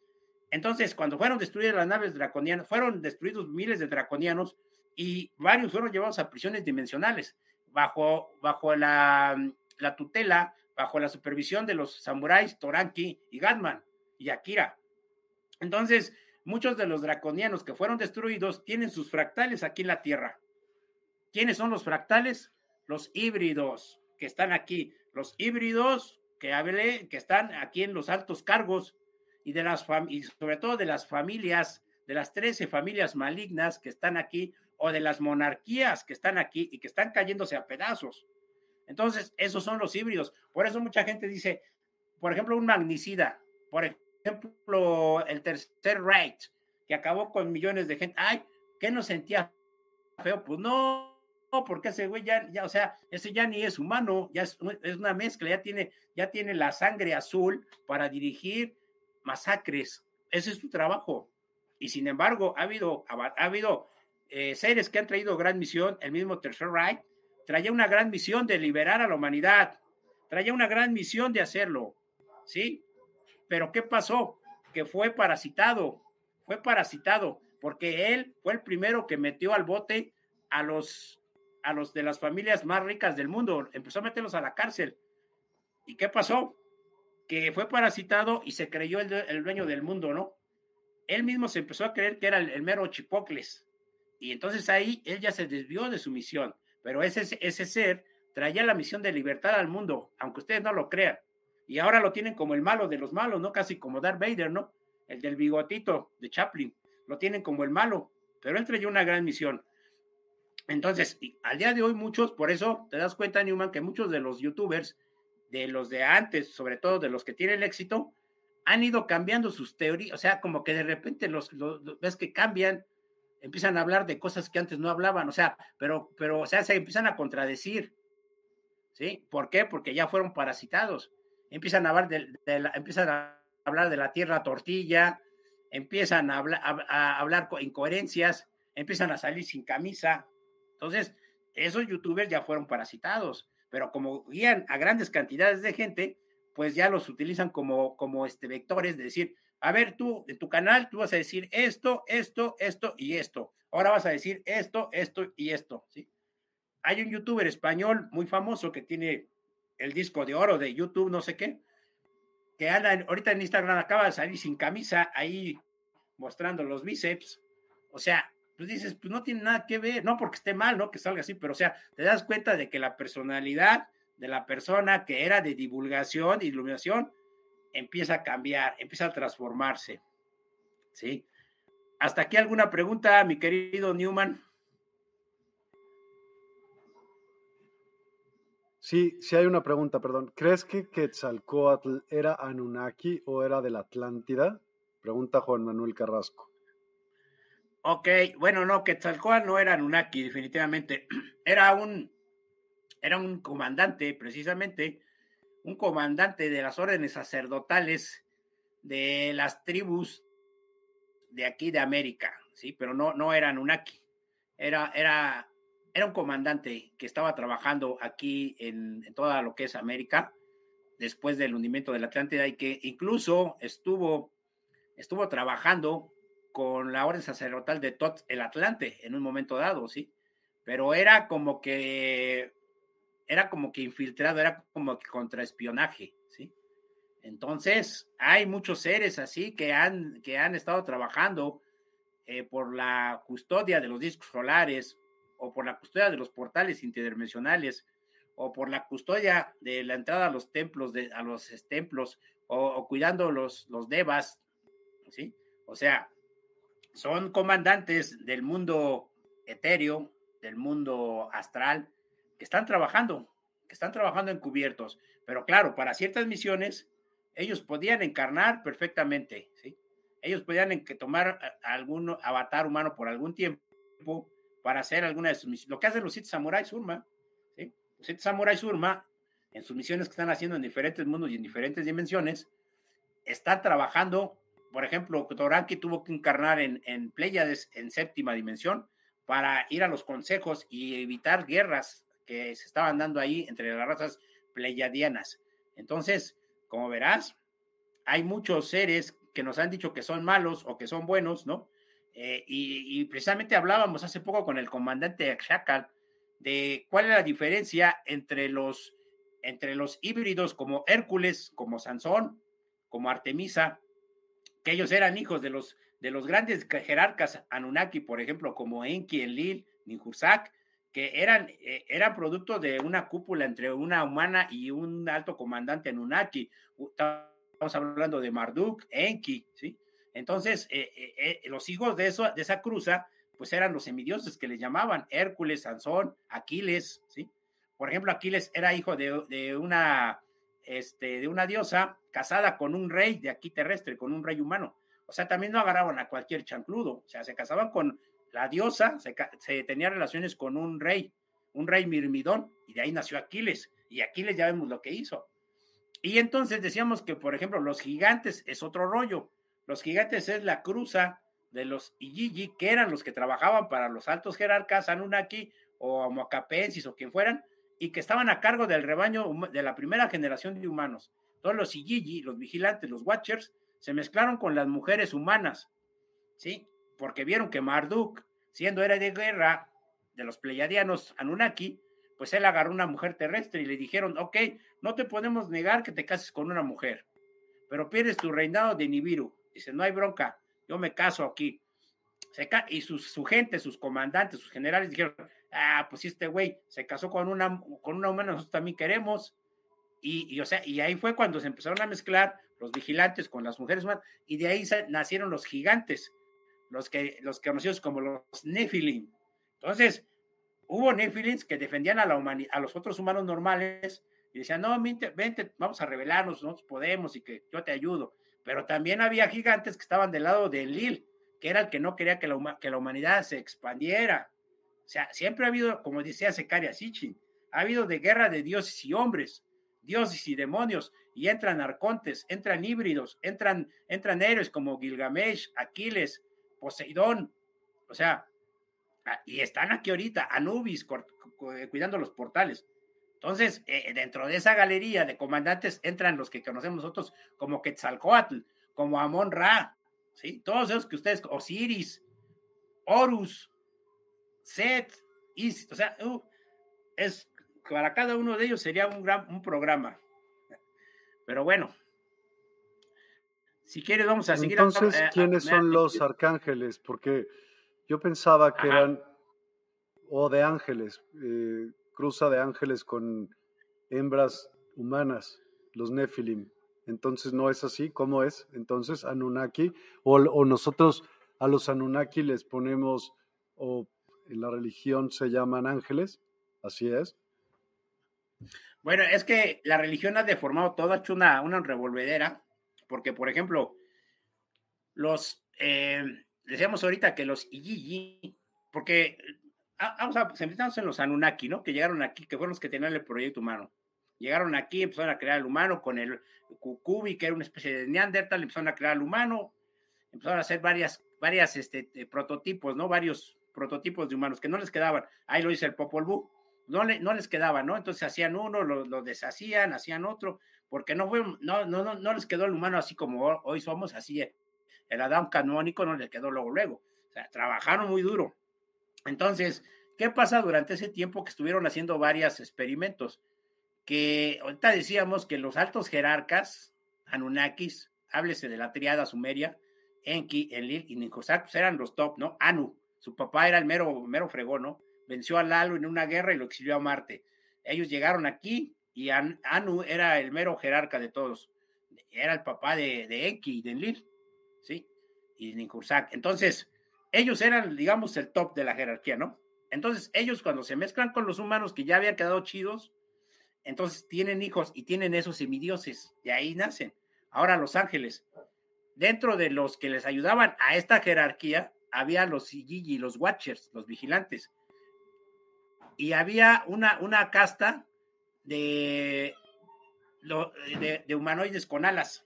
Speaker 2: entonces, cuando fueron destruidas las naves draconianas, fueron destruidos miles de draconianos y varios fueron llevados a prisiones dimensionales bajo, bajo la, la tutela, bajo la supervisión de los samuráis Toranki y Gatman y Akira. Entonces, muchos de los draconianos que fueron destruidos tienen sus fractales aquí en la Tierra. ¿Quiénes son los fractales? Los híbridos que están aquí. Los híbridos que hablé, que están aquí en los altos cargos y, de las y sobre todo de las familias, de las 13 familias malignas que están aquí o de las monarquías que están aquí y que están cayéndose a pedazos. Entonces, esos son los híbridos. Por eso mucha gente dice, por ejemplo, un magnicida, por ejemplo, el tercer Reich, que acabó con millones de gente. Ay, ¿qué no sentía feo? Pues no, porque ese güey ya, ya, o sea, ese ya ni es humano, ya es, es una mezcla, ya tiene, ya tiene la sangre azul para dirigir masacres. Ese es su trabajo. Y sin embargo, ha habido, ha habido eh, seres que han traído gran misión. El mismo Tercer Reich traía una gran misión de liberar a la humanidad. Traía una gran misión de hacerlo. ¿Sí? Pero ¿qué pasó? Que fue parasitado. Fue parasitado porque él fue el primero que metió al bote a los, a los de las familias más ricas del mundo. Empezó a meterlos a la cárcel. ¿Y qué pasó? que fue parasitado y se creyó el, dueño del mundo, ¿no? Él mismo se empezó a creer que era el, mero Chipocles. Y entonces ahí él ya se desvió de su misión. Pero ese, ese ser traía la misión de libertad al mundo, aunque ustedes no lo crean. Y ahora lo tienen como el malo de los malos, ¿no? Casi como Darth Vader, ¿no? El del bigotito de Chaplin. Lo tienen como el malo. Pero él traía una gran misión. Entonces, al día de hoy muchos, por eso te das cuenta, Newman, que muchos de los youtubers de los de antes, sobre todo de los que tienen éxito, han ido cambiando sus teorías, o sea, como que de repente los, ves que cambian, empiezan a hablar de cosas que antes no hablaban, o sea, pero, pero, o sea, se empiezan a contradecir, ¿sí? ¿Por qué? Porque ya fueron parasitados, empiezan a hablar de, la, tierra tortilla, empiezan a, hablar, a hablar incoherencias, empiezan a salir sin camisa, entonces, esos youtubers ya fueron parasitados pero como guían a grandes cantidades de gente, pues ya los utilizan como, como este, vectores de decir, a ver, tú, en tu canal, tú vas a decir esto, esto, esto y esto. Ahora vas a decir esto, esto y esto, ¿sí? Hay un youtuber español muy famoso que tiene el disco de oro de YouTube, no sé qué, que anda ahorita en Instagram acaba de salir sin camisa ahí mostrando los bíceps. O sea, pues dices, pues no tiene nada que ver, no porque esté mal, ¿no? Que salga así, pero o sea, te das cuenta de que la personalidad de la persona que era de divulgación, iluminación, empieza a cambiar, empieza a transformarse. ¿Sí? ¿Hasta aquí alguna pregunta, mi querido Newman?
Speaker 1: Sí, sí hay una pregunta, perdón. ¿Crees que Quetzalcoatl era Anunnaki o era de la Atlántida? Pregunta Juan Manuel Carrasco.
Speaker 2: Ok, bueno, no, Quetzalcóatl no era Anunnaki, definitivamente. Era un, era un comandante, precisamente, un comandante de las órdenes sacerdotales de las tribus de aquí de América, sí, pero no, no era Anunnaki. Era, era, era un comandante que estaba trabajando aquí en, toda lo que es América después del hundimiento de la Atlántida y que incluso estuvo, estuvo trabajando con la orden sacerdotal de Tot el Atlante en un momento dado, ¿sí? Pero era como que, era como que infiltrado, era como que contraespionaje, ¿sí? Entonces, hay muchos seres así que han, que han estado trabajando eh, por la custodia de los discos solares o por la custodia de los portales interdimensionales o por la custodia de la entrada a los templos, de, a los templos, o, cuidando los, los devas, ¿sí? O sea, son comandantes del mundo etéreo, del mundo astral, que están trabajando, que están trabajando encubiertos. Pero claro, para ciertas misiones, ellos podían encarnar perfectamente, ¿sí? Ellos podían tomar algún avatar humano por algún tiempo para hacer alguna de sus misiones. Lo que hacen los siete samuráis Surma, los Samurai Surma, en sus misiones que están haciendo en diferentes mundos y en diferentes dimensiones, están trabajando, por ejemplo, Toranki tuvo que encarnar en, en Pleiades en séptima dimensión para ir a los consejos y evitar guerras que se estaban dando ahí entre las razas pleiadianas. Entonces, como verás, hay muchos seres que nos han dicho que son malos o que son buenos, ¿no? Eh, y, precisamente hablábamos hace poco con el comandante Akshakal de cuál es la diferencia entre los, entre los híbridos como Hércules, como Sansón, como Artemisa, que ellos eran hijos de los, de los grandes jerarcas Anunnaki, por ejemplo, como Enki, Enlil, Ninhursag, que eran, eh, eran producto de una cúpula entre una humana y un alto comandante Anunnaki. Estamos hablando de Marduk, Enki, ¿sí? Entonces, eh, eh, los hijos de, eso, de esa cruza pues eran los semidioses que le llamaban Hércules, Sansón, Aquiles, ¿sí? Por ejemplo, Aquiles era hijo de, una, este, de una diosa casada con un rey de aquí terrestre, con un rey humano. O sea, también no agarraban a cualquier chancludo, o sea, se casaban con la diosa, se, se tenía relaciones con un rey, un rey mirmidón, y de ahí nació Aquiles, y Aquiles ya vemos lo que hizo. Y entonces decíamos que, por ejemplo, los gigantes es otro rollo. Los gigantes es la cruza de los Iyiji, que eran los que trabajaban para los altos jerarcas, Anunnaki o Amocapensis o quien fueran, y que estaban a cargo del rebaño de la primera generación de humanos. Todos los Iyiji, los vigilantes, los Watchers, se mezclaron con las mujeres humanas, ¿sí? Porque vieron que Marduk, siendo era de guerra de los pleiadianos Anunnaki, pues él agarró una mujer terrestre y le dijeron, ok, no te podemos negar que te cases con una mujer, pero pierdes tu reinado de Nibiru. Dice, no hay bronca, yo me caso aquí. y sus, su gente, sus comandantes, sus generales dijeron, ah, pues este güey se casó con una, con una humana, nosotros también queremos. Y, o sea, y ahí fue cuando se empezaron a mezclar los vigilantes con las mujeres humanas, y de ahí nacieron los gigantes, los que los conocidos como los Nephilim. Entonces, hubo Nephilims que defendían a, la a los otros humanos normales y decían, no, vente, vente, vamos a rebelarnos, nosotros podemos y que yo te ayudo pero también había gigantes que estaban del lado de Lil, que era el que no quería que la, humanidad se expandiera. O sea, siempre ha habido, como decía Secaria Sitchin, ha habido de guerra de dioses y hombres, dioses y demonios, y entran arcontes, entran híbridos, entran, entran héroes como Gilgamesh, Aquiles, Poseidón, o sea, y están aquí ahorita, Anubis, cuidando los portales. Entonces, eh, dentro de esa galería de comandantes entran los que conocemos nosotros como Quetzalcoatl, como Amon Ra, ¿sí? Todos esos que ustedes, Osiris, Horus, Set, Isis, o sea, uh, es, para cada uno de ellos sería un gran un programa. Pero bueno, si quieres vamos a seguir.
Speaker 1: Entonces, eh, ¿quiénes son los arcángeles? Porque yo pensaba que eran, o de ángeles, eh, cruza de ángeles con hembras humanas, los Nephilim. Entonces no es así, ¿cómo es? Entonces Anunnaki, o, nosotros a los Anunnaki les ponemos, o en la religión se llaman ángeles, así es.
Speaker 2: Bueno, es que la religión ha deformado todo, ha hecho una, revolvedera, porque por ejemplo, los, eh, decíamos ahorita que los Iyiji, porque vamos a centrarnos en los Anunnaki, ¿no? Que llegaron aquí, que fueron los que tenían el proyecto humano. Llegaron aquí, empezaron a crear el humano con el Kukubi, que era una especie de Neandertal, empezaron a crear el humano, empezaron a hacer varias, varias este, prototipos, ¿no? Varios, prototipos de humanos que no les quedaban. Ahí lo dice el Popol Vuh. No, le, no les quedaba, ¿no? Entonces hacían uno, lo, deshacían, hacían otro, porque no, fue, no, no, no, no les quedó el humano así como hoy somos, así el Adán canónico no les quedó luego, luego. O sea, trabajaron muy duro. Entonces, ¿qué pasa durante ese tiempo que estuvieron haciendo varios experimentos? Que ahorita decíamos que los altos jerarcas, Anunnakis, háblese de la triada sumeria, Enki, Enlil y Ninhursag, pues eran los top, ¿no? Anu, su papá era el mero, mero fregón, ¿no? Venció a Lalo en una guerra y lo exilió a Marte. Ellos llegaron aquí y Anu era el mero jerarca de todos. Era el papá de, Enki y de Enlil, ¿sí? Y Ninhursag. Entonces, ellos eran, digamos, el top de la jerarquía, ¿no? Entonces, ellos cuando se mezclan con los humanos que ya habían quedado chidos, entonces tienen hijos y tienen esos semidioses, de ahí nacen. Ahora los ángeles, dentro de los que les ayudaban a esta jerarquía, había los Sigigi, los Watchers, los vigilantes. Y había una, una casta de, de, de humanoides con alas,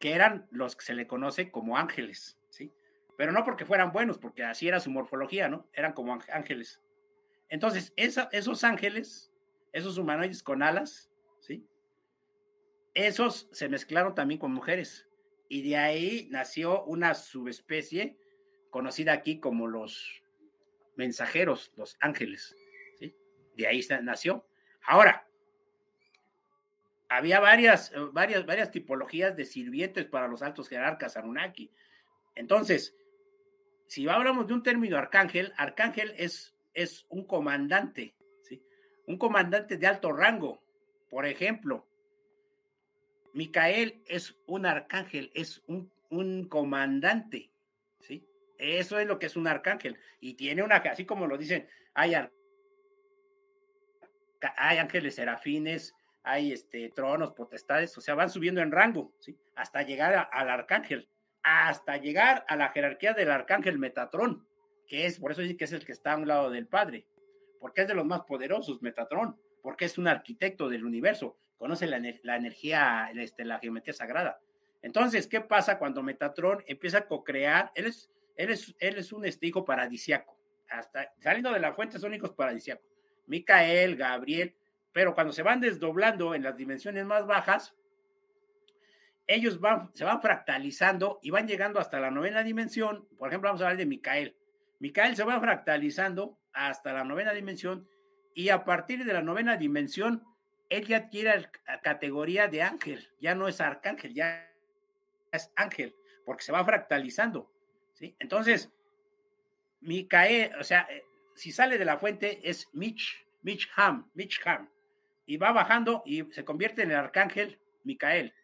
Speaker 2: que eran los que se le conoce como ángeles, ¿sí? Pero no porque fueran buenos, porque así era su morfología, ¿no? Eran como ángeles. Entonces, esos ángeles, esos humanoides con alas, ¿sí? Esos se mezclaron también con mujeres. Y de ahí nació una subespecie conocida aquí como los mensajeros, los ángeles. ¿sí? De ahí nació. Ahora, había varias, varias, varias tipologías de sirvientes para los altos jerarcas Anunnaki. Entonces, si hablamos de un término arcángel, arcángel es, es un comandante, ¿sí? un comandante de alto rango. Por ejemplo, Micael es un arcángel, es un, un comandante, ¿sí? Eso es lo que es un arcángel. Y tiene una, así como lo dicen, hay, hay ángeles serafines, hay este, tronos, potestades, o sea, van subiendo en rango, ¿sí? Hasta llegar al arcángel, hasta llegar a la jerarquía del arcángel Metatrón, que es, por eso dicen que es el que está a un lado del Padre, porque es de los más poderosos, Metatrón, porque es un arquitecto del universo, conoce la, energía, este, la geometría sagrada. Entonces, ¿qué pasa cuando Metatron empieza a co-crear? Él es, él, es, él es un este, hijo paradisiaco. Hasta saliendo de la fuente son hijos paradisiacos. Micael, Gabriel, pero cuando se van desdoblando en las dimensiones más bajas, ellos se van fractalizando y van llegando hasta la novena dimensión. Por ejemplo, vamos a hablar de Micael. Micael se va fractalizando hasta la novena dimensión y a partir de la novena dimensión él ya adquiere la categoría de ángel, ya no es arcángel, ya es ángel, porque se va fractalizando. Entonces, Micael, o sea, eh, si sale de la fuente es Mitch, Mitch Ham, Mitch Ham, y va bajando y se convierte en el arcángel Micael.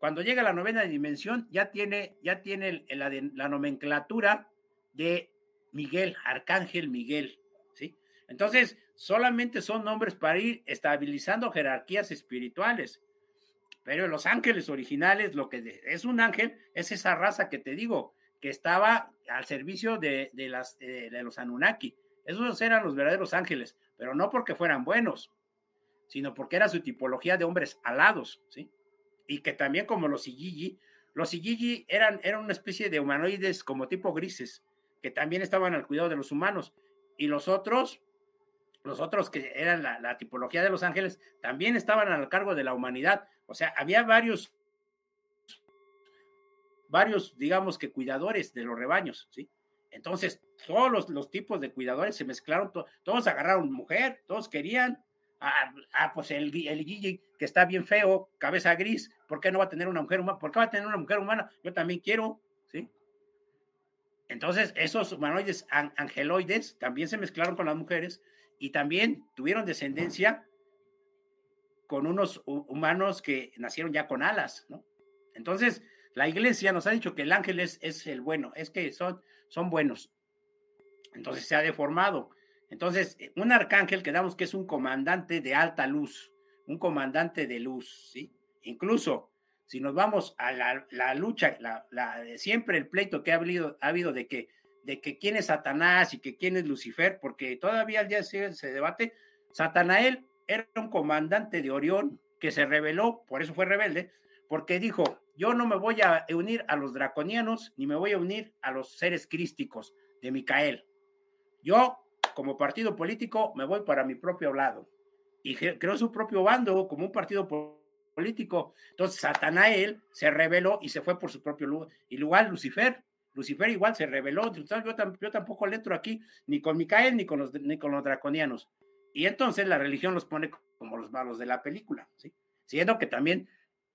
Speaker 2: Cuando llega a la novena dimensión, ya tiene, ya tiene la, la nomenclatura de Miguel, arcángel Miguel, ¿sí? Entonces, solamente son nombres para ir estabilizando jerarquías espirituales. Pero los ángeles originales, lo que es un ángel, es esa raza que te digo, que estaba al servicio de, las, de, los Anunnaki. Esos eran los verdaderos ángeles, pero no porque fueran buenos, sino porque era su tipología de hombres alados, ¿sí? Y que también como los Igigi, los Igigi eran, eran una especie de humanoides como tipo grises, que también estaban al cuidado de los humanos, y los otros los otros que eran la, tipología de los ángeles, también estaban al cargo de la humanidad. O sea, había varios, varios, digamos que cuidadores de los rebaños, ¿sí? Entonces, todos los, tipos de cuidadores se mezclaron, todos agarraron mujer, todos querían. Ah, ah pues el, el Guille, que está bien feo, cabeza gris, ¿por qué no va a tener una mujer humana? ¿Por qué va a tener una mujer humana? Yo también quiero, ¿sí? Entonces, esos humanoides angeloides también se mezclaron con las mujeres y también tuvieron descendencia con unos humanos que nacieron ya con alas, ¿no? Entonces, la iglesia nos ha dicho que el ángel es, es el bueno, es que son, son buenos. Entonces se ha deformado. Entonces, un arcángel quedamos que es un comandante de alta luz, un comandante de luz, ¿sí? Incluso, si nos vamos a la, lucha, la, siempre el pleito que ha habido, ha habido de que de que quién es Satanás y que quién es Lucifer, porque todavía al día se, se debate. Satanael era un comandante de Orión que se rebeló, por eso fue rebelde, porque dijo, yo no me voy a unir a los draconianos ni me voy a unir a los seres crísticos de Micael. Yo, como partido político, me voy para mi propio lado y creo su propio bando como un partido político. Entonces, Satanael se rebeló y se fue por su propio lugar. Y lugar Lucifer, Lucifer igual se rebeló. Yo, yo tampoco le entro aquí ni con Micael ni con, los, ni con los draconianos. Y entonces la religión los pone como los malos de la película, ¿sí? Siendo que también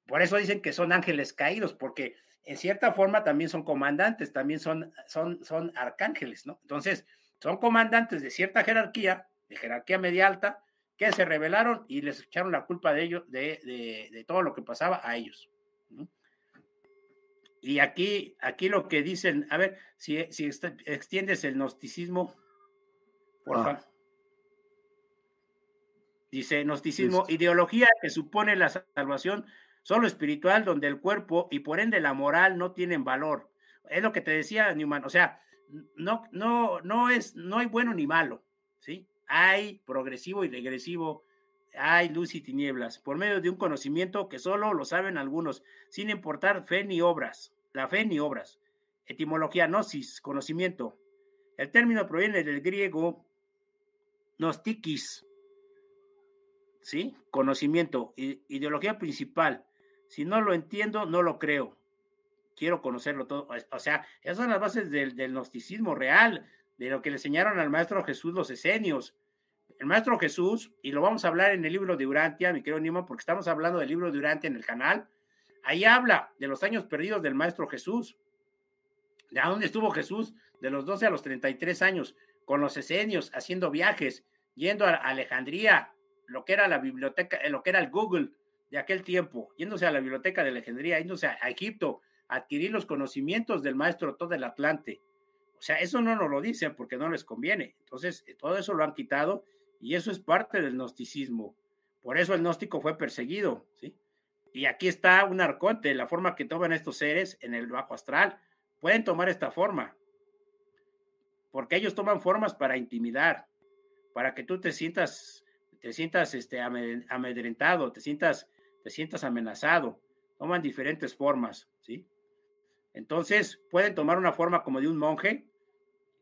Speaker 2: por eso dicen que son ángeles caídos, porque en cierta forma también son comandantes, también son, son, son arcángeles, ¿no? Entonces, son comandantes de cierta jerarquía, de jerarquía media alta, que se rebelaron y les echaron la culpa de ellos, de, de, todo lo que pasaba a ellos. Y aquí, aquí lo que dicen, a ver, si, si extiendes el gnosticismo, por favor. Ah. Dice, gnosticismo, ideología que supone la salvación solo espiritual, donde el cuerpo y por ende la moral no tienen valor. Es lo que te decía Newman, o sea, no, no, no es, no hay bueno ni malo, ¿sí? Hay progresivo y regresivo, hay luz y tinieblas, por medio de un conocimiento que solo lo saben algunos, sin importar fe ni obras, la fe ni obras. Etimología, gnosis, conocimiento. El término proviene del griego gnostikis, ¿sí? Conocimiento, ideología principal, si no lo entiendo, no lo creo. Quiero conocerlo todo. O sea, esas son las bases del, gnosticismo real, de lo que le enseñaron al maestro Jesús los esenios. El maestro Jesús, y lo vamos a hablar en el libro de Urantia, mi querido Nimo, porque estamos hablando del libro de Urantia en el canal. Ahí habla de los años perdidos del maestro Jesús. ¿De dónde estuvo Jesús? De los 12 a los 33 años, con los esenios, haciendo viajes, yendo a Alejandría, lo que era la biblioteca, lo que era el Google, de aquel tiempo, yéndose a la biblioteca de Alejandría, yéndose a, Egipto, adquirir los conocimientos del maestro todo el Atlante. O sea, eso no nos lo dicen porque no les conviene. Entonces, eh, todo eso lo han quitado y eso es parte del gnosticismo. Por eso el gnóstico fue perseguido, ¿sí? Y aquí está un arconte, la forma que toman estos seres en el bajo astral. Pueden tomar esta forma, porque ellos toman formas para intimidar, para que tú te sientas, te sientas este, amedrentado, te sientas te sientas amenazado. Toman diferentes formas, ¿sí? Entonces, pueden tomar una forma como de un monje,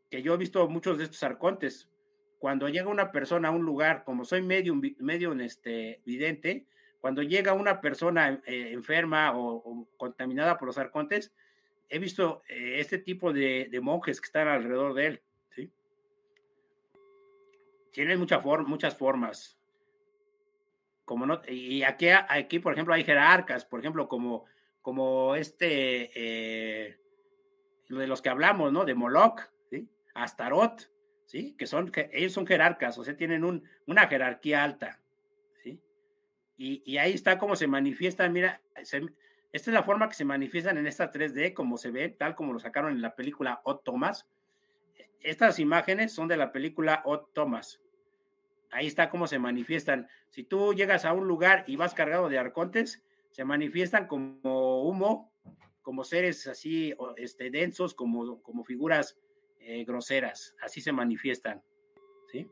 Speaker 2: que yo he visto muchos de estos arcontes. Cuando llega una persona a un lugar, como soy medio, medio este, vidente, cuando llega una persona eh, enferma o, contaminada por los arcontes, he visto eh, este tipo de, monjes que están alrededor de él, ¿sí? Tienen mucha muchas formas como no, y aquí, aquí, por ejemplo, hay jerarcas, por ejemplo, como, como este, eh, de los que hablamos, ¿no? De Moloch, ¿sí? Astarot, ¿sí? Que son, que ellos son jerarcas, o sea, tienen un, una jerarquía alta, ¿sí? Y, y, ahí está cómo se manifiestan, mira, esta es la forma que se manifiestan en esta 3D, como se ve, tal como lo sacaron en la película Ott Thomas. Estas imágenes son de la película Ott Thomas, ahí está cómo se manifiestan. Si tú llegas a un lugar y vas cargado de arcontes, se manifiestan como humo, como seres así este, densos, como, como figuras eh, groseras, así se manifiestan. ¿sí?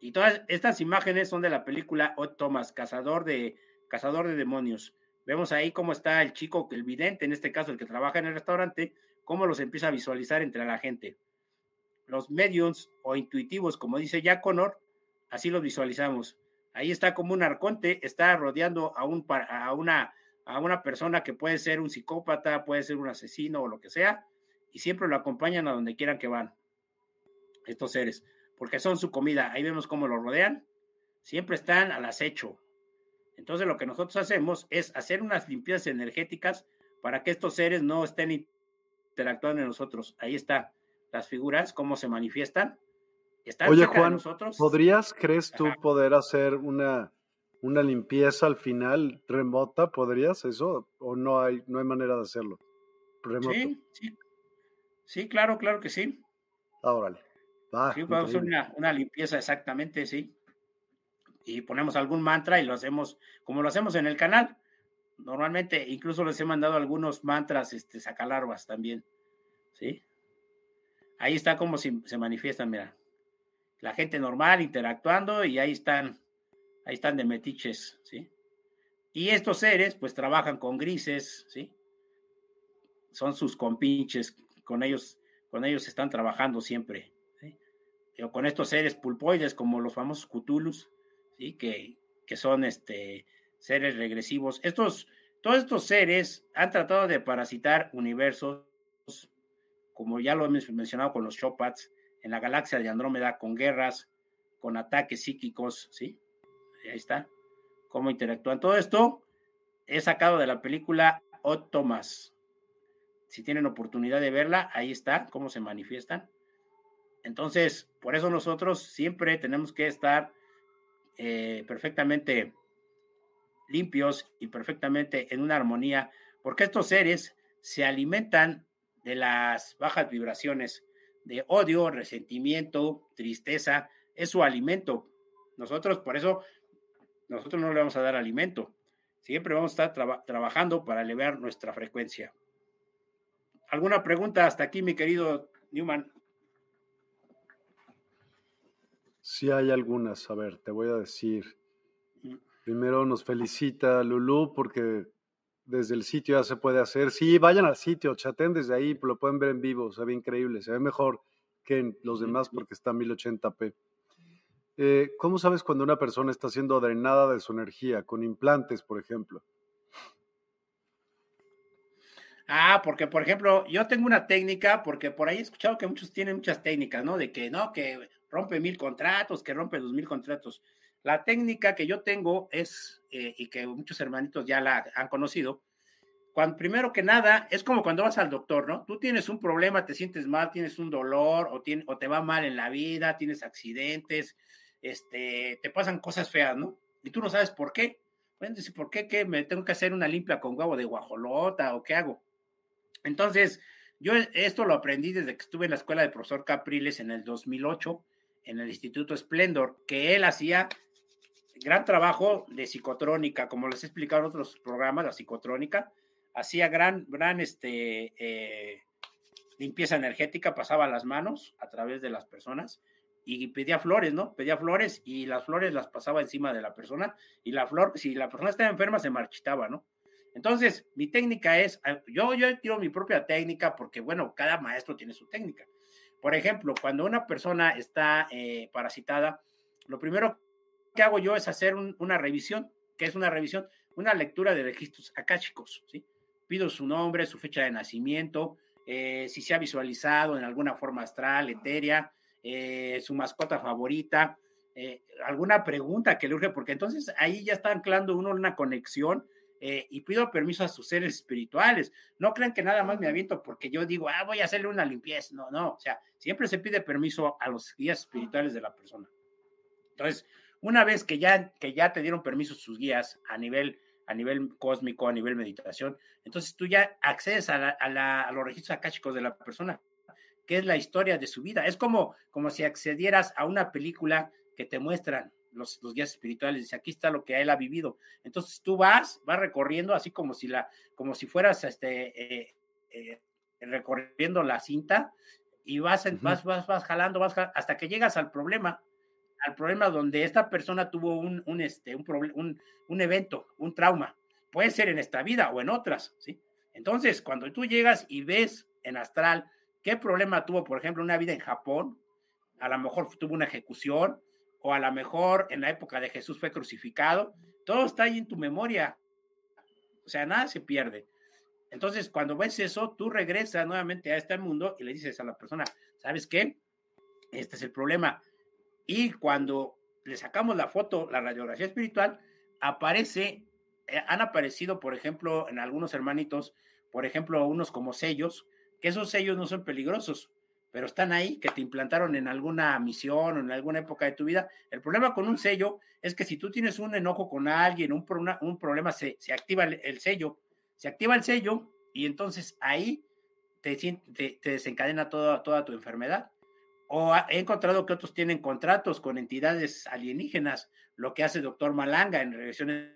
Speaker 2: Y todas estas imágenes son de la película Ott Thomas, cazador de, cazador de demonios. Vemos ahí cómo está el chico, el vidente, en este caso el que trabaja en el restaurante, cómo los empieza a visualizar entre la gente. Los mediums o intuitivos, como dice Jack Connor, Así lo visualizamos. Ahí está como un arconte, está rodeando a, un, a, una, a una persona que puede ser un psicópata, puede ser un asesino o lo que sea, y siempre lo acompañan a donde quieran que van estos seres, porque son su comida. Ahí vemos cómo lo rodean, siempre están al acecho. Entonces lo que nosotros hacemos es hacer unas limpiezas energéticas para que estos seres no estén interactuando en nosotros. Ahí está las figuras, cómo se manifiestan.
Speaker 1: Oye, Juan, ¿podrías, crees tú, poder hacer una, una limpieza al final remota? ¿Podrías eso? ¿O no hay, no hay manera de hacerlo?
Speaker 2: Remoto. Sí, sí. Sí, claro, claro que sí.
Speaker 1: Ah,
Speaker 2: sí, podemos hacer una, una limpieza exactamente, sí. Y ponemos algún mantra y lo hacemos como lo hacemos en el canal. Normalmente, incluso les he mandado algunos mantras, este, sacalarvas también. ¿Sí? Ahí está como si se manifiestan, mira la gente normal interactuando y ahí están, ahí están de metiches, ¿sí? Y estos seres pues trabajan con grises, ¿sí? son sus compinches, con ellos, con ellos están trabajando siempre. O con estos seres pulpoides como los famosos Cthulhus, ¿sí? que, que son este, seres regresivos. Estos, todos estos seres han tratado de parasitar universos, como ya lo hemos mencionado con los Shopats, en la galaxia de Andrómeda, con guerras, con ataques psíquicos, ¿sí? Ahí está. Cómo interactúan. Todo esto es sacado de la película Odd Thomas. Si tienen oportunidad de verla, ahí está, cómo se manifiestan. Entonces, por eso nosotros siempre tenemos que estar eh, perfectamente limpios y perfectamente en una armonía, porque estos seres se alimentan de las bajas vibraciones de odio, resentimiento, tristeza, es su alimento. Nosotros, por eso, nosotros no le vamos a dar alimento. Siempre vamos a estar trabajando para elevar nuestra frecuencia. ¿Alguna pregunta hasta aquí, mi querido Newman?
Speaker 1: Sí hay algunas. A ver, te voy a decir. Primero nos felicita Lulú porque desde el sitio ya se puede hacer. Sí, vayan al sitio, chaten desde ahí, lo pueden ver en vivo, se ve increíble, se ve mejor que en los demás porque está en 1080p. Eh, ¿Cómo sabes cuando una persona está siendo drenada de su energía, con implantes, por ejemplo?
Speaker 2: Ah, porque por ejemplo, yo tengo una técnica, porque por ahí he escuchado que muchos tienen muchas técnicas, ¿no? De que no, que rompe mil contratos, que rompe dos mil contratos. La técnica que yo tengo es, eh, y que muchos hermanitos ya la han conocido, cuando, primero que nada, es como cuando vas al doctor, ¿no? Tú tienes un problema, te sientes mal, tienes un dolor, o, tiene, o te va mal en la vida, tienes accidentes, este, te pasan cosas feas, ¿no? Y tú no sabes por qué. Bueno, ¿por qué? ¿Qué? ¿Me tengo que hacer una limpia con huevo de guajolota o qué hago? Entonces, yo esto lo aprendí desde que estuve en la escuela de profesor Capriles en el 2008, en el Instituto Splendor, que él hacía gran trabajo de psicotrónica, como les he explicado en otros programas, la psicotrónica, hacía gran, gran este, eh, limpieza energética, pasaba las manos a través de las personas y pedía flores, ¿no? Pedía flores y las flores las pasaba encima de la persona y la flor, si la persona estaba enferma, se marchitaba, ¿no? Entonces, mi técnica es, yo, yo tiro mi propia técnica porque, bueno, cada maestro tiene su técnica. Por ejemplo, cuando una persona está eh, parasitada, lo primero que hago yo es hacer una revisión. ¿Qué es una revisión? Una lectura de registros akáshicos, ¿sí? Pido su nombre, su fecha de nacimiento, eh, si se ha visualizado en alguna forma astral, etérea, eh, su mascota favorita, alguna pregunta que le urge, porque entonces ahí ya está anclando uno una conexión y pido permiso a sus seres espirituales. No crean que nada más me aviento porque yo digo, ah, voy a hacerle una limpieza. No, no, o sea, siempre se pide permiso a los guías espirituales de la persona. Entonces, una vez que ya, que ya te dieron permiso sus guías a nivel, a nivel cósmico, a nivel meditación, entonces tú ya accedes a, a, los registros akáshicos de la persona, que es la historia de su vida. Es como, como si accedieras a una película que te muestran los, los, guías espirituales, dice, aquí está lo que él ha vivido. Entonces tú vas, vas recorriendo así como si la, como si fueras este eh, eh, recorriendo la cinta y vas, vas, vas, vas jalando, vas hasta que llegas al problema al problema donde esta persona tuvo un, un, este, un, un, evento, un trauma. Puede ser en esta vida o en otras, ¿sí? Entonces, cuando tú llegas y ves en astral qué problema tuvo, por ejemplo, una vida en Japón, a lo mejor tuvo una ejecución, o a lo mejor en la época de Jesús fue crucificado, todo está ahí en tu memoria. O sea, nada se pierde. Entonces, cuando ves eso, tú regresas nuevamente a este mundo y le dices a la persona, ¿sabes qué? Este es el problema y cuando le sacamos la foto, la radiografía espiritual, aparece, eh, han aparecido, por ejemplo, en algunos hermanitos, por ejemplo, unos como sellos, que esos sellos no son peligrosos, pero están ahí, que te implantaron en alguna misión o en alguna época de tu vida. El problema con un sello es que si tú tienes un enojo con alguien, un, un problema, se, activa el, sello, se activa el sello y entonces ahí te, te, te desencadena toda, toda tu enfermedad. O he encontrado que otros tienen contratos con entidades alienígenas, lo que hace el doctor Malanga en regresiones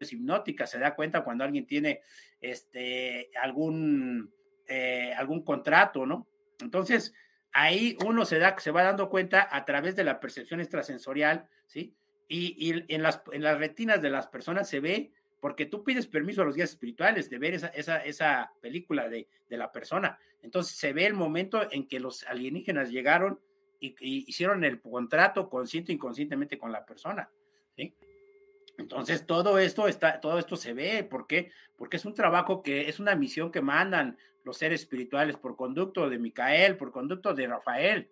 Speaker 2: hipnóticas, se da cuenta cuando alguien tiene este, algún, eh, algún contrato, ¿no? Entonces, ahí uno se, da, se va dando cuenta a través de la percepción extrasensorial, ¿sí? Y, y en, las, en las retinas de las personas se ve porque tú pides permiso a los guías espirituales de ver esa, esa, esa película de, de, la persona. Entonces se ve el momento en que los alienígenas llegaron y, hicieron el contrato consciente e inconscientemente con la persona. ¿sí? Entonces todo esto está, todo esto se ve, ¿por qué? Porque es un trabajo que es una misión que mandan los seres espirituales por conducto de Micael, por conducto de Rafael,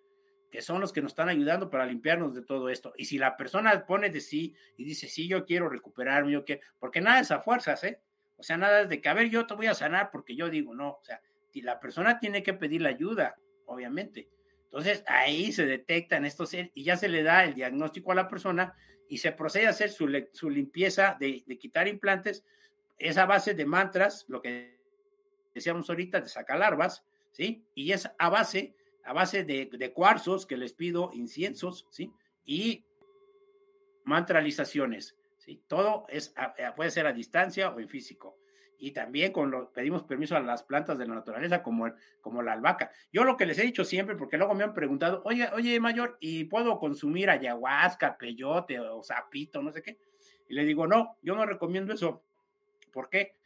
Speaker 2: que son los que nos están ayudando para limpiarnos de todo esto. Y si la persona pone de sí y dice, sí, yo quiero recuperarme, yo quiero, porque nada es a fuerzas, ¿eh? O sea, nada es de que, a ver, yo te voy a sanar porque yo digo, no, o sea, la persona tiene que pedir la ayuda, obviamente. Entonces ahí se detectan estos y ya se le da el diagnóstico a la persona y se procede a hacer su, su limpieza de, de, quitar implantes, esa base de mantras, lo que decíamos ahorita, de sacar larvas, ¿sí? Y es a base, a base de, cuarzos que les pido, inciensos, ¿sí? Y mantralizaciones, ¿sí? Todo es, puede ser a distancia o en físico y también con lo, pedimos permiso a las plantas de la naturaleza como, como la albahaca. Yo lo que les he dicho siempre, porque luego me han preguntado, oye, oye, mayor, ¿y puedo consumir ayahuasca, peyote o sapito, no sé qué? Y le digo, no, yo no recomiendo eso. ¿Por qué?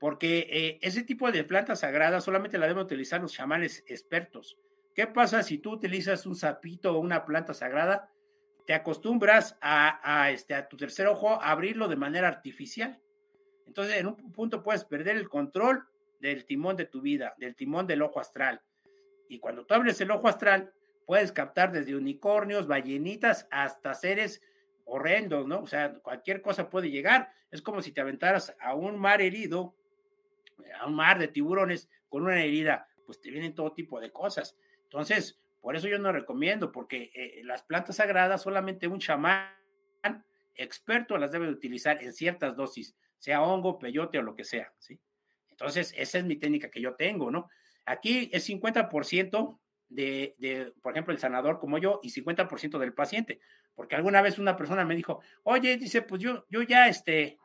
Speaker 2: Porque eh, ese tipo de plantas sagradas solamente la deben utilizar los chamanes expertos. ¿Qué pasa si tú utilizas un sapito o una planta sagrada? Te acostumbras a, este, a tu tercer ojo a abrirlo de manera artificial entonces, en un punto puedes perder el control del timón de tu vida, del timón del ojo astral. Y cuando tú abres el ojo astral, puedes captar desde unicornios, ballenitas, hasta seres horrendos, ¿no? O sea, cualquier cosa puede llegar. Es como si te aventaras a un mar herido, a un mar de tiburones con una herida, pues te vienen todo tipo de cosas. Entonces, por eso yo no recomiendo, porque eh, las plantas sagradas solamente un chamán experto las debe utilizar en ciertas dosis sea hongo, peyote o lo que sea, ¿sí? Entonces, esa es mi técnica que yo tengo, ¿no? Aquí es 50% de, de, por ejemplo, el sanador como yo y 50% del paciente, porque alguna vez una persona me dijo, oye, dice, pues yo, yo ya, este,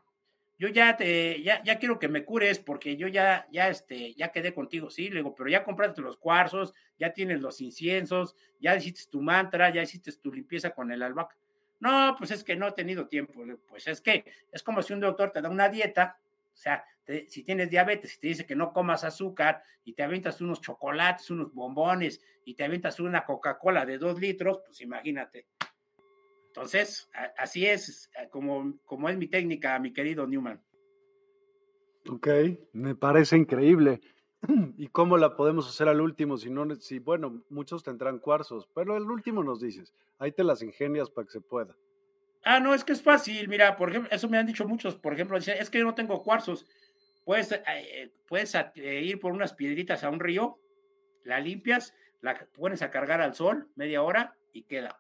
Speaker 2: yo ya te, ya, ya quiero que me cures porque yo ya, ya, este, ya quedé contigo, sí, le digo, pero ya compraste los cuarzos, ya tienes los inciensos, ya hiciste tu mantra, ya hiciste tu limpieza con el albahaca. No, pues es que no he tenido tiempo. Pues es que es como si un doctor te da una dieta, o sea, si tienes diabetes y te dice que no comas azúcar y te avientas unos chocolates, unos bombones y te avientas una Coca-Cola de dos litros, pues imagínate. Entonces, así es como, como es mi técnica, mi querido Newman.
Speaker 1: Ok, me parece increíble. ¿Y cómo la podemos hacer al último? Si no, si, bueno, muchos tendrán cuarzos, pero el último nos dices, ahí te las ingenias para que se pueda.
Speaker 2: Ah, no, es que es fácil, mira, por ejemplo, eso me han dicho muchos, por ejemplo, es que yo no tengo cuarzos, puedes, eh, puedes eh, ir por unas piedritas a un río, la limpias, la pones a cargar al sol media hora y queda.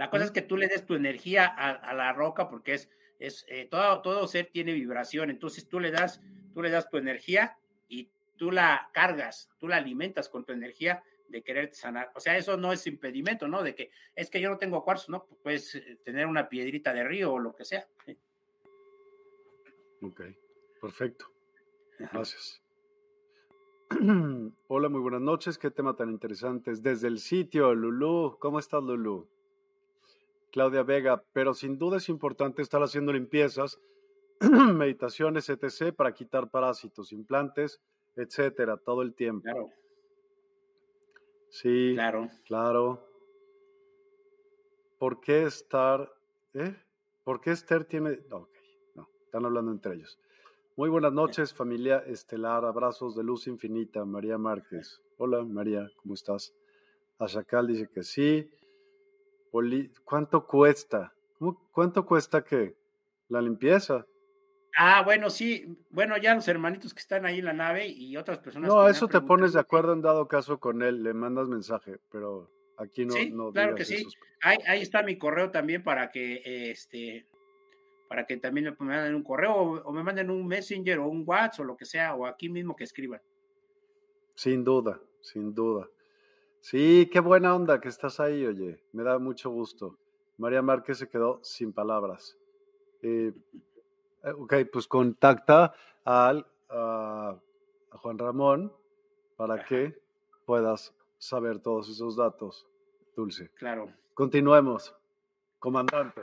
Speaker 2: La cosa es que tú le des tu energía a, la roca porque es, es eh, todo, todo ser tiene vibración, entonces tú le das, tú le das tu energía y tú la cargas, tú la alimentas con tu energía de querer sanar. O sea, eso no es impedimento, ¿no? De que es que yo no tengo cuarzo, ¿no? Pues puedes eh, tener una piedrita de río o lo que sea.
Speaker 1: Ok, perfecto. Gracias. Hola, muy buenas noches. Qué tema tan interesante. Desde el sitio, Lulú. ¿Cómo estás, Lulú? Claudia Vega, pero sin duda es importante estar haciendo limpiezas meditaciones, etc., para quitar parásitos, implantes, etcétera, todo el tiempo.
Speaker 2: Claro.
Speaker 1: Sí,
Speaker 2: claro.
Speaker 1: Claro. ¿Por qué estar, eh? ¿Por qué Esther tiene, ok, no, están hablando entre ellos. Muy buenas noches, familia estelar, abrazos de luz infinita, María Márquez. Hola, María, ¿cómo estás? Ashakal dice que sí. ¿Cuánto cuesta? ¿Cuánto cuesta qué? La limpieza.
Speaker 2: Ah, bueno, sí. Bueno, ya los hermanitos que están ahí en la nave y otras personas.
Speaker 1: No, eso te pones de acuerdo en dado caso con él, le mandas mensaje, pero aquí no.
Speaker 2: Sí, claro que sí. Ahí, ahí, está mi correo también para que este para que también me manden un correo o, me manden un messenger o un WhatsApp o lo que sea, o aquí mismo que escriban.
Speaker 1: Sin duda, sin duda. Sí, qué buena onda que estás ahí, oye. Me da mucho gusto. María Márquez se quedó sin palabras. Eh, eh, ok, pues contacta al, a, Juan Ramón para que puedas saber todos esos datos, Dulce.
Speaker 2: Claro.
Speaker 1: Continuemos, comandante.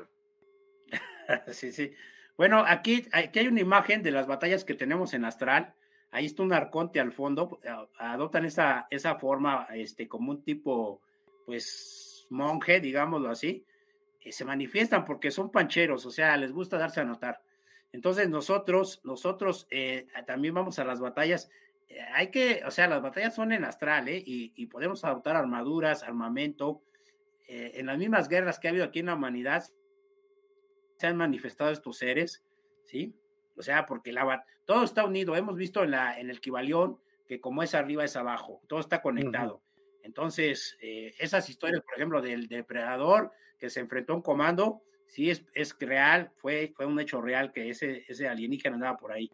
Speaker 2: sí, sí. Bueno, aquí, aquí hay una imagen de las batallas que tenemos en Astral. Ahí está un arconte al fondo. Adoptan esa, esa forma este, como un tipo, pues, monje, digámoslo así. Se manifiestan porque son pancheros, o sea, les gusta darse a notar. Entonces nosotros, nosotros eh, también vamos a las batallas. Eh, hay que, o sea, las batallas son en astral, ¿eh? Y, podemos adoptar armaduras, armamento. Eh, en las mismas guerras que ha habido aquí en la humanidad, se han manifestado estos seres, ¿sí? O sea, porque la, todo está unido. Hemos visto en, la, en el Kibalión que como es arriba es abajo, todo está conectado. Entonces, esas historias, por ejemplo, del depredador que se enfrentó a un comando, sí es, es real, fue, fue un hecho real que ese, ese alienígena andaba por ahí.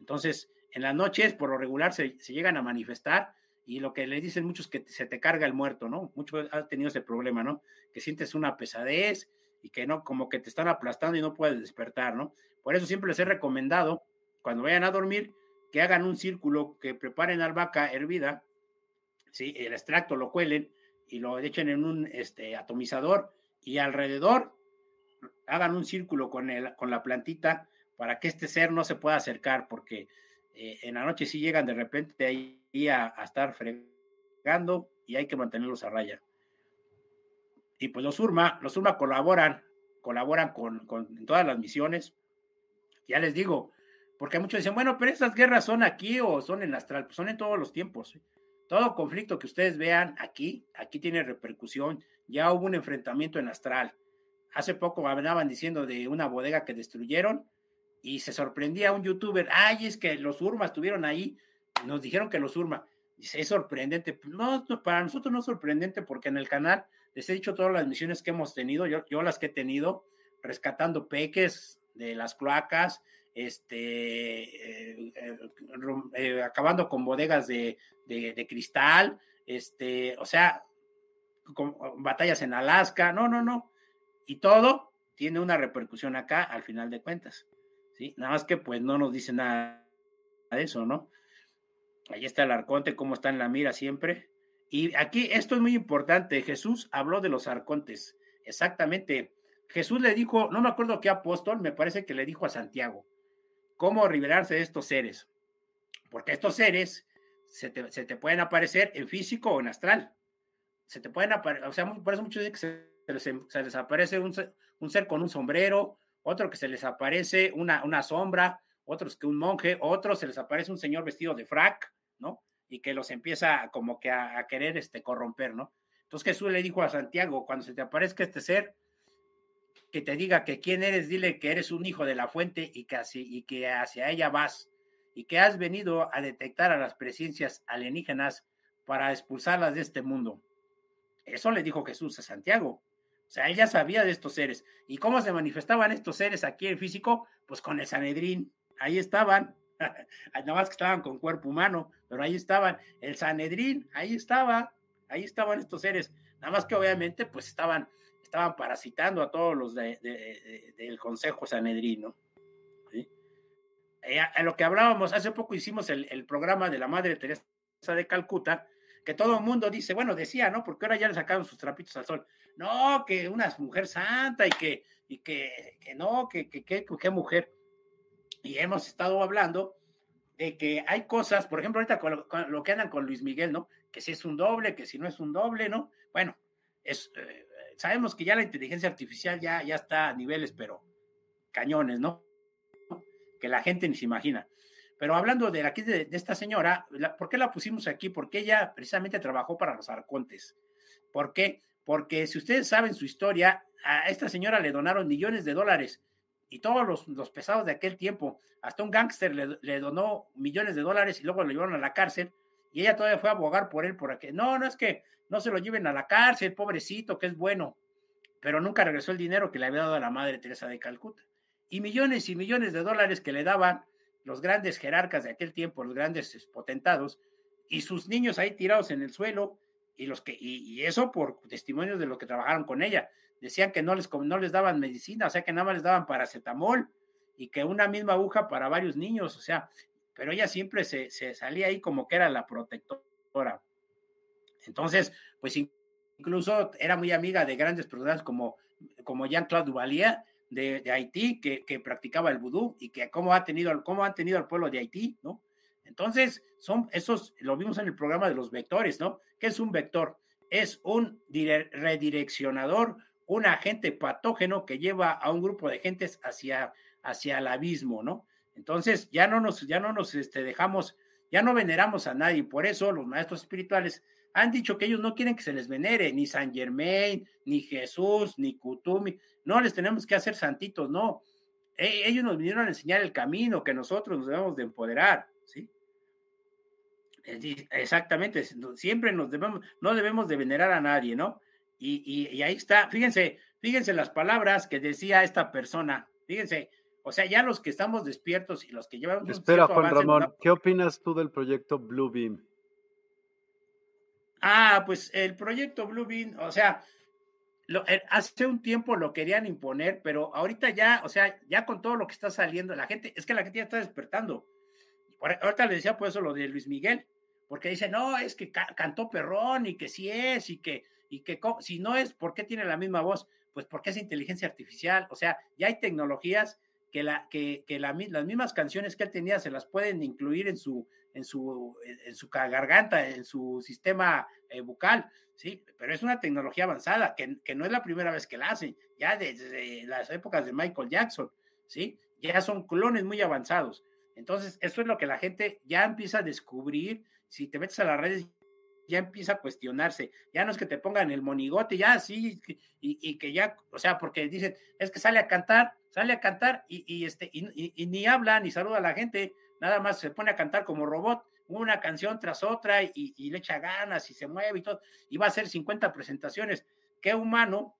Speaker 2: Entonces, en las noches, por lo regular, se, se llegan a manifestar y lo que le dicen muchos es que se te carga el muerto, ¿no? Muchos han tenido ese problema, ¿no? Que sientes una pesadez y que no, como que te están aplastando y no puedes despertar, ¿no? Por eso siempre les he recomendado, cuando vayan a dormir, que hagan un círculo, que preparen albahaca hervida, ¿sí? El extracto lo cuelen y lo echen en un este, atomizador y alrededor hagan un círculo con, el, con la plantita para que este ser no se pueda acercar, porque eh, en la noche sí llegan de repente ahí a, estar fregando y hay que mantenerlos a raya. Y pues los URMA, los URMA colaboran, colaboran con, con todas las misiones. Ya les digo, porque muchos dicen, bueno, pero esas guerras son aquí o son en astral, pues son en todos los tiempos. Todo conflicto que ustedes vean aquí, aquí tiene repercusión. Ya hubo un enfrentamiento en astral Hace poco hablaban diciendo de una bodega que destruyeron y se sorprendía un youtuber, ay, es que los Urma estuvieron ahí, nos dijeron que los Urma. Dice, es sorprendente. No, para nosotros no es sorprendente porque en el canal les he dicho todas las misiones que hemos tenido, yo, yo las que he tenido, rescatando peques de las cloacas, este, eh, eh, eh, acabando con bodegas de, de, cristal, este, o sea, con, batallas en Alaska, no, no, no, y todo tiene una repercusión acá al final de cuentas. ¿sí? Nada más que pues no nos dice nada de eso, ¿no? Ahí está el arconte, cómo está en la mira siempre. Y aquí esto es muy importante. Jesús habló de los arcontes. Exactamente. Jesús le dijo, no me acuerdo qué apóstol, me parece que le dijo a Santiago, cómo liberarse de estos seres. Porque estos seres se te, pueden aparecer en físico o en astral. Se te pueden aparecer, o sea, por eso muchos dicen que se se les, aparece un, ser con un sombrero, otro que se les aparece una, una sombra, otros que un monje, otros se les aparece un señor vestido de frac, ¿no? Y que los empieza como que a, querer este, corromper, ¿no? Entonces Jesús le dijo a Santiago, cuando se te aparezca este ser, que te diga que quién eres, dile que eres un hijo de la fuente y que, así, y que hacia ella vas y que has venido a detectar a las presencias alienígenas para expulsarlas de este mundo. Eso le dijo Jesús a Santiago. O sea, él ya sabía de estos seres. ¿Y cómo se manifestaban estos seres aquí en físico? Pues con el Sanedrín. Ahí estaban. Nada más que estaban con cuerpo humano, pero ahí estaban. El Sanedrín, ahí estaba. Ahí estaban estos seres. Nada más que obviamente, pues estaban, estaban parasitando a todos los del Consejo Sanedrín, ¿no? ¿Sí? Eh, a lo que hablábamos, hace poco hicimos el, programa de la Madre Teresa de Calcuta, que todo el mundo dice, bueno, decía, ¿no? Porque ahora ya le sacaron sus trapitos al sol no, que una mujer santa y que, y que, que no, que, que, que, mujer. Y hemos estado hablando de que hay cosas, por ejemplo, ahorita con lo, que andan con Luis Miguel, ¿no? Que si es un doble, que si no es un doble, ¿no? Bueno, es, eh, sabemos que ya la inteligencia artificial ya, ya está a niveles, pero cañones, ¿no? Que la gente ni se imagina. Pero hablando de aquí de, esta señora, ¿por qué la pusimos aquí? Porque ella precisamente trabajó para los arcontes. ¿Por qué? porque si ustedes saben su historia, a esta señora le donaron millones de dólares y todos los, pesados de aquel tiempo, hasta un gángster le, donó millones de dólares y luego lo llevaron a la cárcel y ella todavía fue a abogar por él, por aquí. No, no es que no se lo lleven a la cárcel, pobrecito, que es bueno, pero nunca regresó el dinero que le había dado a la madre Teresa de Calcuta. Y millones y millones de dólares que le daban los grandes jerarcas de aquel tiempo, los grandes potentados, y sus niños ahí tirados en el suelo, y los que y, eso por testimonios de los que trabajaron con ella decían que no les no les daban medicina o sea que nada más les daban paracetamol y que una misma aguja para varios niños o sea pero ella siempre se, salía ahí como que era la protectora entonces pues incluso era muy amiga de grandes personas como como Jean-Claude Duvalier de, Haití que, que, practicaba el vudú y que cómo ha tenido, cómo han tenido al pueblo de Haití, ¿no? Entonces, son esos, lo vimos en el programa de los vectores, ¿no? ¿Qué es un vector? Es un redireccionador, un agente patógeno que lleva a un grupo de gentes hacia, hacia el abismo, ¿no? Entonces, ya no nos, ya no nos este, dejamos, ya no veneramos a nadie. Por eso los maestros espirituales han dicho que ellos no quieren que se les venere, ni San Germain, ni Jesús, ni Kutumi. No les tenemos que hacer santitos, no. E, ellos nos vinieron a enseñar el camino que nosotros nos debemos de empoderar, ¿sí? Exactamente, siempre nos debemos, no debemos de venerar a nadie, ¿no? Y, y, ahí está, fíjense, fíjense las palabras que decía esta persona, fíjense, o sea, ya los que estamos despiertos y los que llevamos...
Speaker 1: Espera, Juan Ramón, ¿qué opinas tú del proyecto Blue Beam?
Speaker 2: Ah, pues el proyecto Blue Beam, o sea, lo, eh, hace un tiempo lo querían imponer, pero ahorita ya, o sea, ya con todo lo que está saliendo, la gente, es que la gente ya está despertando. Ahorita le decía por eso lo de Luis Miguel, porque dice, no, es que cantó perrón y que sí es y que, y que si no es, ¿por qué tiene la misma voz? Pues porque es inteligencia artificial, o sea, ya hay tecnologías que, la, que, que las mismas canciones que él tenía se las pueden incluir en su, garganta, en su sistema eh, bucal, ¿sí? Pero es una tecnología avanzada, que, que, no es la primera vez que la hacen, ya desde las épocas de Michael Jackson, ¿sí? Ya son clones muy avanzados. Entonces, eso es lo que la gente ya empieza a descubrir, si te metes a las redes, ya empieza a cuestionarse, ya no es que te pongan el monigote, ya sí, y, y que ya, o sea, porque dicen, es que sale a cantar, sale a cantar y, y este, y, ni habla ni saluda a la gente, nada más se pone a cantar como robot, una canción tras otra y, le echa ganas y se mueve y todo, y va a hacer 50 presentaciones. ¿Qué humano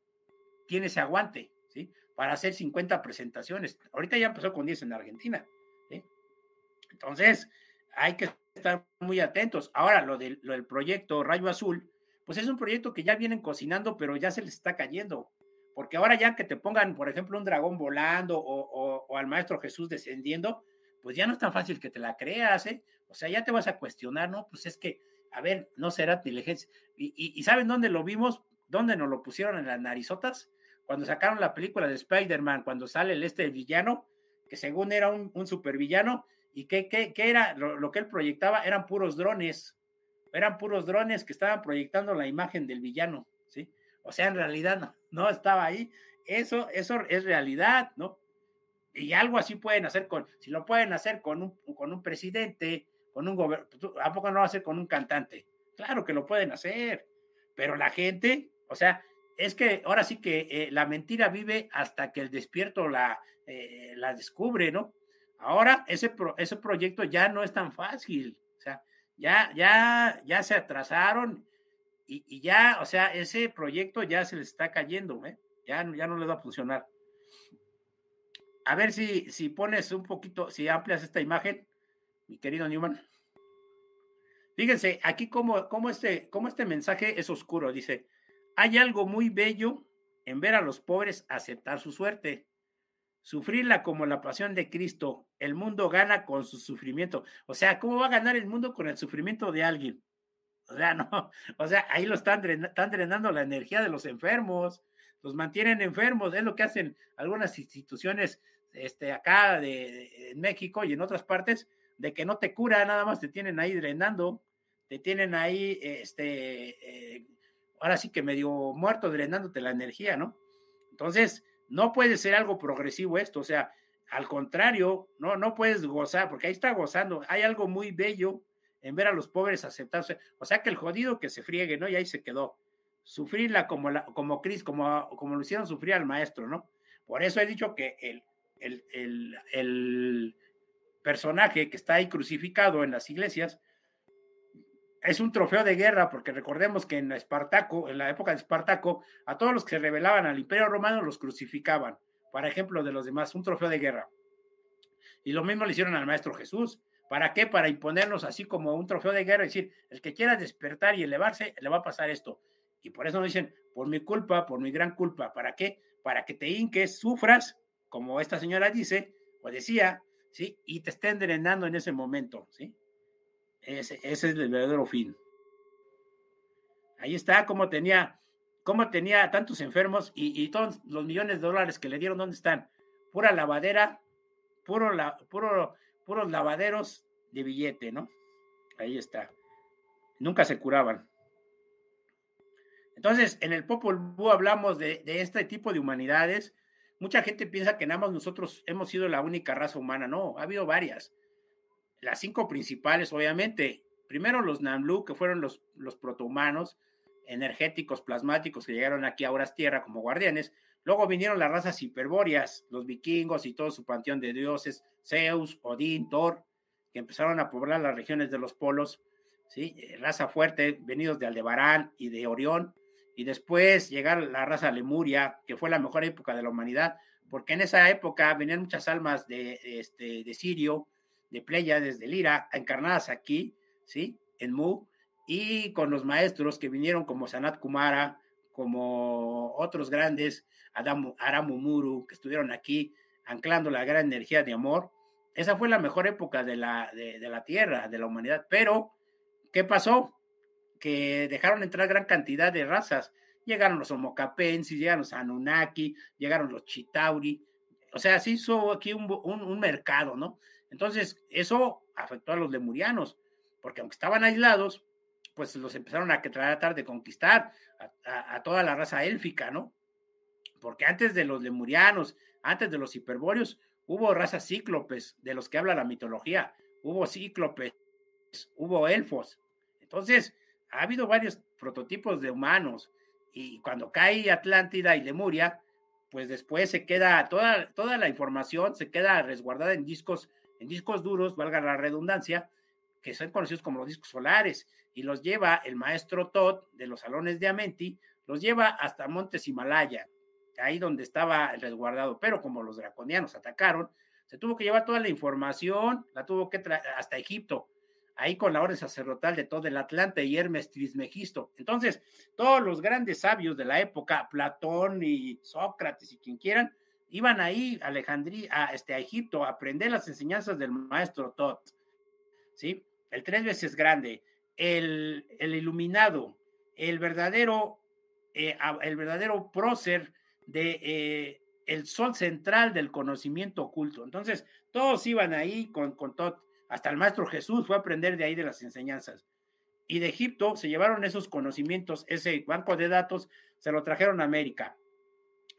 Speaker 2: tiene ese aguante, ¿sí? Para hacer 50 presentaciones. Ahorita ya empezó con 10 en Argentina, ¿sí? Entonces, hay que estar muy atentos. Ahora, lo del, proyecto Rayo Azul, pues es un proyecto que ya vienen cocinando, pero ya se les está cayendo. Porque ahora ya que te pongan, por ejemplo, un dragón volando o, o al maestro Jesús descendiendo, pues ya no es tan fácil que te la creas, ¿eh? O sea, ya te vas a cuestionar, ¿no? Pues es que, a ver, no será inteligencia. ¿Y, saben dónde lo vimos? ¿Dónde nos lo pusieron en las narizotas? Cuando sacaron la película de Spider-Man, cuando sale el este villano, que según era un, un supervillano, y que, que, era lo, que él proyectaba, eran puros drones, eran puros drones que estaban proyectando la imagen del villano, ¿sí? O sea, en realidad no, no estaba ahí. Eso, eso es realidad, ¿no? y algo así pueden hacer con, si lo pueden hacer con un, con un presidente, con un gobierno, ¿a poco no lo a hacer con un cantante? Claro que lo pueden hacer, pero la gente, o sea, es que ahora sí que eh, la mentira vive hasta que el despierto la, eh, la descubre, ¿no? Ahora ese, ese proyecto ya no es tan fácil, o sea, ya, ya, ya se atrasaron y, y ya, o sea, ese proyecto ya se les está cayendo, ¿eh? Ya, ya no les va a funcionar a ver si, si pones un poquito, si amplias esta imagen, mi querido Newman. Fíjense, aquí como, como, este, como este mensaje es oscuro, dice, hay algo muy bello en ver a los pobres aceptar su suerte, sufrirla como la pasión de Cristo. El mundo gana con su sufrimiento. O sea, ¿cómo va a ganar el mundo con el sufrimiento de alguien? O sea, no, o sea, ahí lo están, están drenando la energía de los enfermos, los mantienen enfermos, es lo que hacen algunas instituciones este, acá de, en México y en otras partes, de que no te cura, nada más te tienen ahí drenando, te tienen ahí, este, eh, ahora sí que medio muerto drenándote la energía, ¿no? Entonces, no puede ser algo progresivo esto, o sea, al contrario, no, no puedes gozar, porque ahí está gozando, hay algo muy bello en ver a los pobres aceptarse, o sea que el jodido que se friegue, ¿no? Y ahí se quedó. Sufrirla como la, como Cris, como, como lo hicieron sufrir al maestro, ¿no? Por eso he dicho que el, el, personaje que está ahí crucificado en las iglesias es un trofeo de guerra, porque recordemos que en Espartaco, en la época de Espartaco, a todos los que se rebelaban al imperio romano los crucificaban, para ejemplo de los demás, un trofeo de guerra. Y lo mismo le hicieron al Maestro Jesús. ¿Para qué? Para imponernos así como un trofeo de guerra, es decir, el que quiera despertar y elevarse, le va a pasar esto. Y por eso nos dicen, por mi culpa, por mi gran culpa. ¿Para qué? Para que te hinques, sufras como esta señora dice, o decía, ¿sí? Y te estén drenando en ese momento, ¿sí? Ese, es el verdadero fin. Ahí está como tenía, cómo tenía tantos enfermos y, todos los millones de dólares que le dieron, ¿dónde están? Pura lavadera, puro, la, puro, puros lavaderos de billete, ¿no? Ahí está. Nunca se curaban. Entonces, en el Popol Vuh hablamos de, de, este tipo de humanidades. Mucha gente piensa que nosotros hemos sido la única raza humana. No, ha habido varias. Las cinco principales, obviamente. Primero los Namlu, que fueron los, los protohumanos energéticos, plasmáticos, que llegaron aquí a Horas Tierra como guardianes. Luego vinieron las razas hiperbóreas, los vikingos y todo su panteón de dioses, Zeus, Odín, Thor, que empezaron a poblar las regiones de los polos, ¿sí? Eh, raza fuerte, venidos de Aldebarán y de Orión, y después llegar la raza Lemuria, que fue la mejor época de la humanidad, porque en esa época venían muchas almas de, este, de Sirio, de Pleiades, de Lira, encarnadas aquí, ¿sí? En Mu, y con los maestros que vinieron como Sanat Kumara, como otros grandes, Adam, Aramumuru, que estuvieron aquí anclando la gran energía de amor. Esa fue la mejor época de la, de, la Tierra, de la humanidad. Pero, ¿qué pasó? Que dejaron entrar gran cantidad de razas. Llegaron los homocapensis, llegaron los Anunnaki, llegaron los Chitauri. O sea, se hizo aquí un, un mercado, ¿no? Entonces, eso afectó a los lemurianos, porque aunque estaban aislados, pues los empezaron a tratar de conquistar a, toda la raza élfica, ¿no? Porque antes de los lemurianos, antes de los hiperbóreos, hubo razas cíclopes, de los que habla la mitología, hubo cíclopes, hubo elfos. Entonces, ha habido varios prototipos de humanos, y cuando cae Atlántida y Lemuria, pues después se queda toda, toda la información, se queda resguardada en discos, en discos duros, valga la redundancia, que son conocidos como los discos solares, y los lleva el maestro Todd de los salones de Amenti, los lleva hasta Montes Himalaya, ahí donde estaba el resguardado, pero como los draconianos atacaron, se tuvo que llevar toda la información, la tuvo que traer hasta Egipto, ahí con la orden sacerdotal de todo el Atlante y Hermes Trismegisto. Entonces, todos los grandes sabios de la época, Platón y Sócrates y quien quieran, iban ahí a Alejandría, a, este, a Egipto a aprender las enseñanzas del maestro Todd, ¿sí? El tres veces grande, el, iluminado, el verdadero, eh, el verdadero prócer de eh, el sol central del conocimiento oculto. Entonces, todos iban ahí con, con todo, hasta el maestro Jesús fue a aprender de ahí de las enseñanzas. Y de Egipto se llevaron esos conocimientos, ese banco de datos, se lo trajeron a América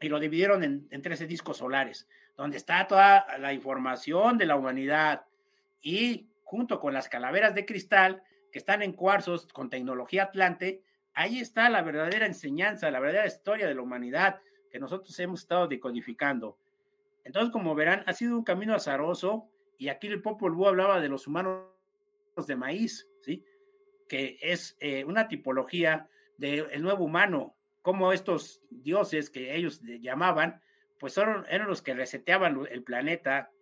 Speaker 2: y lo dividieron en, en 13 discos solares, donde está toda la información de la humanidad y junto con las calaveras de cristal que están en cuarzos con tecnología Atlante, ahí está la verdadera enseñanza, la verdadera historia de la humanidad que nosotros hemos estado decodificando. Entonces, como verán, ha sido un camino azaroso y aquí el Popol Vuh hablaba de los humanos de maíz, ¿sí? Que es eh, una tipología del nuevo humano, como estos dioses que ellos llamaban, pues eran, eran los que reseteaban el planeta,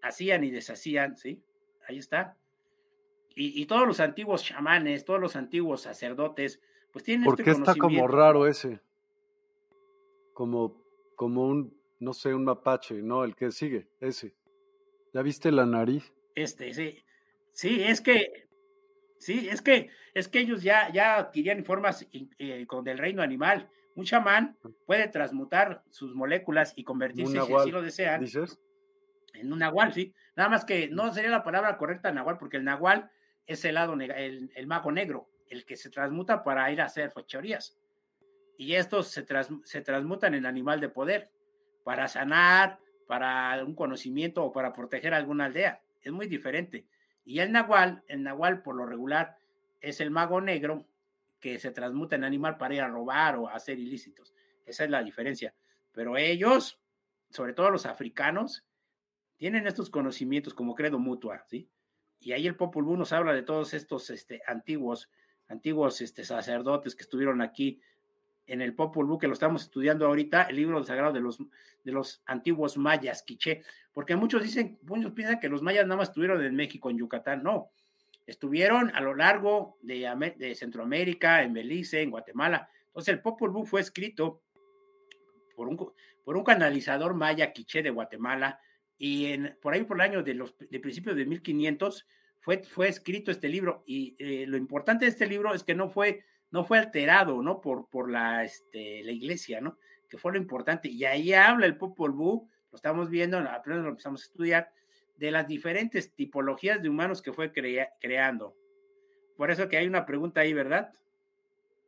Speaker 2: hacían y deshacían, ¿sí? Ahí está y, todos los antiguos chamanes, todos los antiguos sacerdotes, pues tienen
Speaker 1: ¿Por este qué está como raro ese? Como, como un, no sé, un mapache, ¿no? El que sigue, ese. ¿Ya viste la nariz?
Speaker 2: Este, sí. Sí, es que, sí, es que, es que ellos ya, ya adquirían formas eh, con del reino animal. Un chamán ah. puede transmutar sus moléculas y convertirse, si así lo desean, ¿Dices? en un nahual, sí. Nada más que no sería la palabra correcta nahual, porque el nahual es el, lado el, el, mago negro, el que se transmuta para ir a hacer fechorías. Y estos se, se transmutan en animal de poder, para sanar, para un conocimiento o para proteger a alguna aldea. Es muy diferente. Y el nahual, el nahual por lo regular es el mago negro que se transmuta en animal para ir a robar o a hacer ilícitos. Esa es la diferencia. Pero ellos, sobre todo los africanos, tienen estos conocimientos como credo mutua, ¿sí? y ahí el Popol Vuh nos habla de todos estos este, antiguos, antiguos este, sacerdotes que estuvieron aquí en el Popol Vuh, que lo estamos estudiando ahorita, el libro sagrado de los, de los antiguos mayas, quiché, porque muchos dicen, muchos piensan que los mayas nada más estuvieron en México, en Yucatán, no, estuvieron a lo largo de, Centroamérica, en Belice, en Guatemala. Entonces el Popol Vuh fue escrito por un, por un canalizador maya quiché de Guatemala, y en, por ahí por el año de, los, de principios de 1500 fue, fue escrito este libro y eh, lo importante de este libro es que no fue, no fue alterado, ¿no? Por, por la, este, la iglesia, ¿no? Que fue lo importante. Y ahí habla el Popol Vuh, lo estamos viendo, apenas lo empezamos a estudiar, de las diferentes tipologías de humanos que fue creando. Por eso que hay una pregunta ahí, ¿verdad?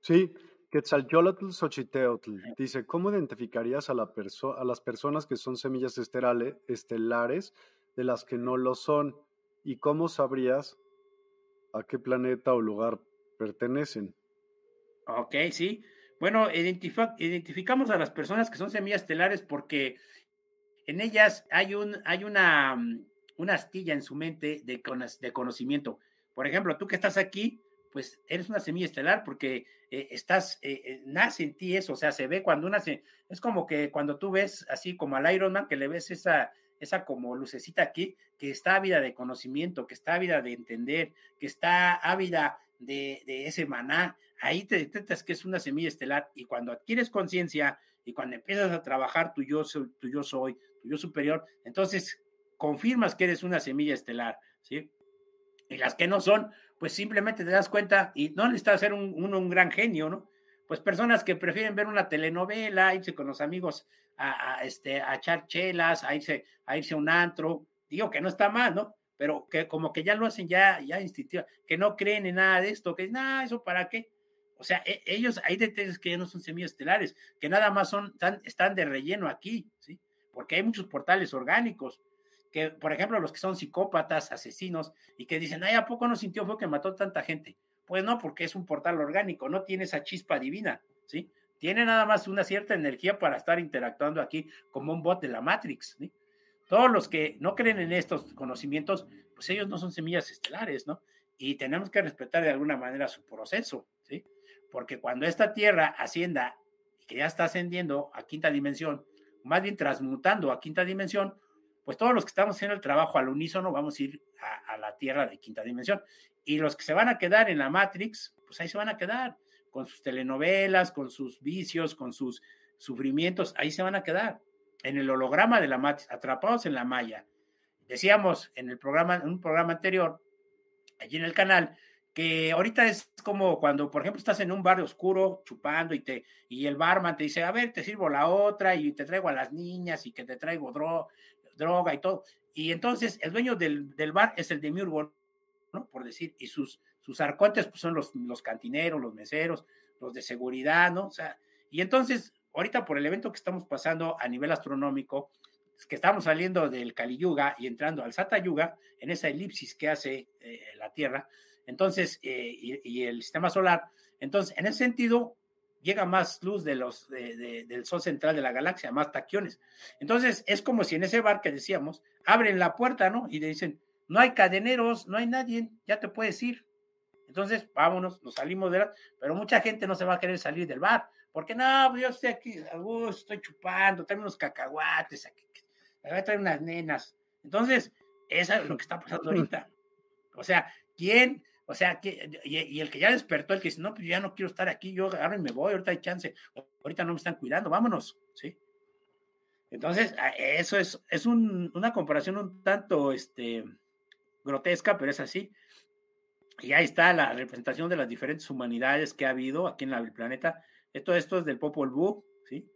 Speaker 1: Sí, Quetzalcoatl Xochiteotl dice, ¿cómo identificarías a, la a las personas que son semillas estelares de las que no lo son? ¿Y cómo sabrías a qué planeta o lugar pertenecen?
Speaker 2: Ok, sí. Bueno, identificamos a las personas que son semillas estelares porque en ellas hay, un, hay una, mm, una astilla en su mente de, de conocimiento. Por ejemplo, tú que estás aquí, pues eres una semilla estelar porque eh, estás, eh, eh, nace en ti eso, o sea, se ve cuando nace, es como que cuando tú ves así como al Iron Man, que le ves esa, esa como lucecita aquí, que está ávida de conocimiento, que está ávida de entender, que está ávida de, ese maná, ahí te detectas que es una semilla estelar y cuando adquieres conciencia y cuando empiezas a trabajar tu yo, yo soy, tu yo superior, entonces confirmas que eres una semilla estelar, ¿sí? Y las que no son, pues simplemente te das cuenta y no necesitas ser un, un, gran genio, ¿no? Pues personas que prefieren ver una telenovela, irse con los amigos a, este, a echar chelas, a irse, a irse a un antro, digo que no está mal, ¿no? Pero que como que ya lo hacen ya, ya instintivo, que no creen en nada de esto, que nada, eso para qué. O sea, e, ellos ahí detalles que ya no son semillas estelares, que nada más son, están, están de relleno aquí, ¿sí? Porque hay muchos portales orgánicos, que, por ejemplo, los que son psicópatas, asesinos, y que dicen, ay, ¿a poco no sintió fue que mató tanta gente? Pues no, porque es un portal orgánico, no tiene esa chispa divina, ¿sí? Tiene nada más una cierta energía para estar interactuando aquí como un bot de la Matrix, ¿sí? Todos los que no creen en estos conocimientos, pues ellos no son semillas estelares, ¿no? Y tenemos que respetar de alguna manera su proceso, ¿sí? Porque cuando esta Tierra ascienda, que ya está ascendiendo a quinta dimensión, más bien transmutando a quinta dimensión, pues todos los que estamos haciendo el trabajo al unísono vamos a ir a, la Tierra de quinta dimensión. Y los que se van a quedar en la Matrix, pues ahí se van a quedar, con sus telenovelas, con sus vicios, con sus sufrimientos, ahí se van a quedar, en el holograma de la Matrix, atrapados en la malla. Decíamos en el programa, en un programa anterior, allí en el canal, que ahorita es como cuando, por ejemplo, estás en un barrio oscuro chupando y te y el barman te dice, a ver, te sirvo la otra y te traigo a las niñas y que te traigo droga y todo. Y entonces el dueño del, del bar es el de Murgon, ¿no? Por decir, y sus, sus arcontes pues, son los, los cantineros, los meseros, los de seguridad, ¿no? O sea, y entonces, ahorita por el evento que estamos pasando a nivel astronómico, que estamos saliendo del Kali Yuga y entrando al Sata Yuga, en esa elipsis que hace eh, la Tierra, entonces, eh, y, el sistema solar. Entonces, en ese sentido, llega más luz de los, del sol central de la galaxia, más taquiones. Entonces, es como si en ese bar que decíamos, abren la puerta, ¿no? Y le dicen, no hay cadeneros, no hay nadie, ya te puedes ir. Entonces, vámonos, nos salimos de la... Pero mucha gente no se va a querer salir del bar, porque no, pues, yo estoy aquí, estoy chupando, tengo unos cacahuates, aquí, me voy a traer unas nenas. Entonces, eso es lo que está pasando ahorita. O sea, ¿quién o sea, que, y, el que ya despertó, el que dice, no, pues ya no quiero estar aquí, yo ahora me voy, ahorita hay chance, ahorita no me están cuidando, vámonos, ¿sí? Entonces, eso es, es una comparación un tanto este, grotesca, pero es así. Y ahí está la representación de las diferentes humanidades que ha habido aquí en el planeta. Esto, esto es del Popol Vuh, ¿sí?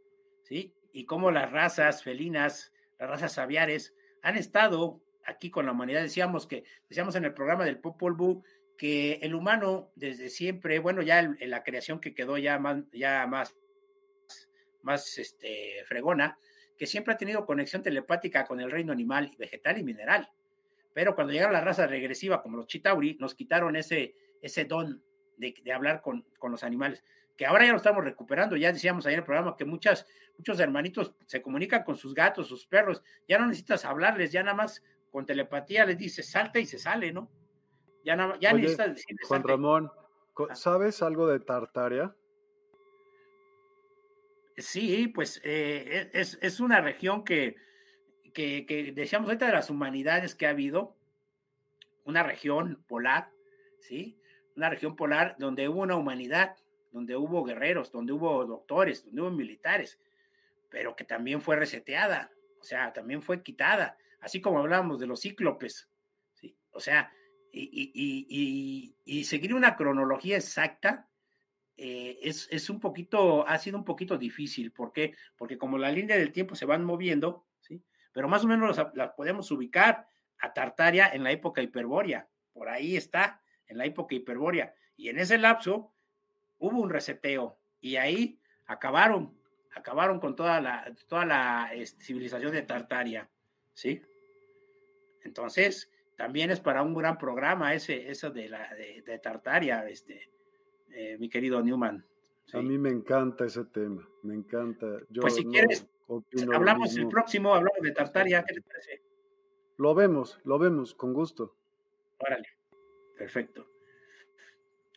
Speaker 2: ¿sí? Y cómo las razas felinas, las razas aviares, han estado aquí con la humanidad. Decíamos que, decíamos en el programa del Popol Vuh, que el humano desde siempre, bueno, ya en la creación que quedó ya más, más, más este, fregona, que siempre ha tenido conexión telepática con el reino animal, vegetal y mineral. Pero cuando llegaron las razas regresivas como los Chitauri, nos quitaron ese, ese don de, hablar con, con, los animales, que ahora ya lo estamos recuperando. Ya decíamos ahí en el programa que muchas, muchos hermanitos se comunican con sus gatos, sus perros. Ya no necesitas hablarles, ya nada más con telepatía les dices salta y se sale, ¿no? Ya, no, ya
Speaker 1: Oye, Juan Ramón, ah. ¿sabes algo de Tartaria?
Speaker 2: Sí, pues eh, es, es, una región que, que, que, decíamos ahorita de las humanidades que ha habido, una región polar, ¿sí? Una región polar donde hubo una humanidad, donde hubo guerreros, donde hubo doctores, donde hubo militares, pero que también fue reseteada, o sea, también fue quitada, así como hablábamos de los cíclopes, ¿sí? O sea, y, y, y, seguir una cronología exacta, eh, es, es, un poquito, ha sido un poquito difícil. ¿Por qué? Porque como la línea del tiempo se van moviendo, ¿sí? Pero más o menos las, podemos ubicar a Tartaria en la época hiperbórea. Por ahí está, en la época hiperbórea. Y en ese lapso hubo un reseteo y ahí acabaron, acabaron con toda la, toda la este, civilización de Tartaria, ¿sí? Entonces, también es para un gran programa ese, eso de, la, de Tartaria, este, eh, mi querido Newman.
Speaker 1: A mí me encanta ese tema, me encanta.
Speaker 2: Yo pues si quieres, hablamos el próximo, hablamos de Tartaria, ¿qué te parece?
Speaker 1: Lo vemos, lo vemos, con gusto.
Speaker 2: Órale, perfecto.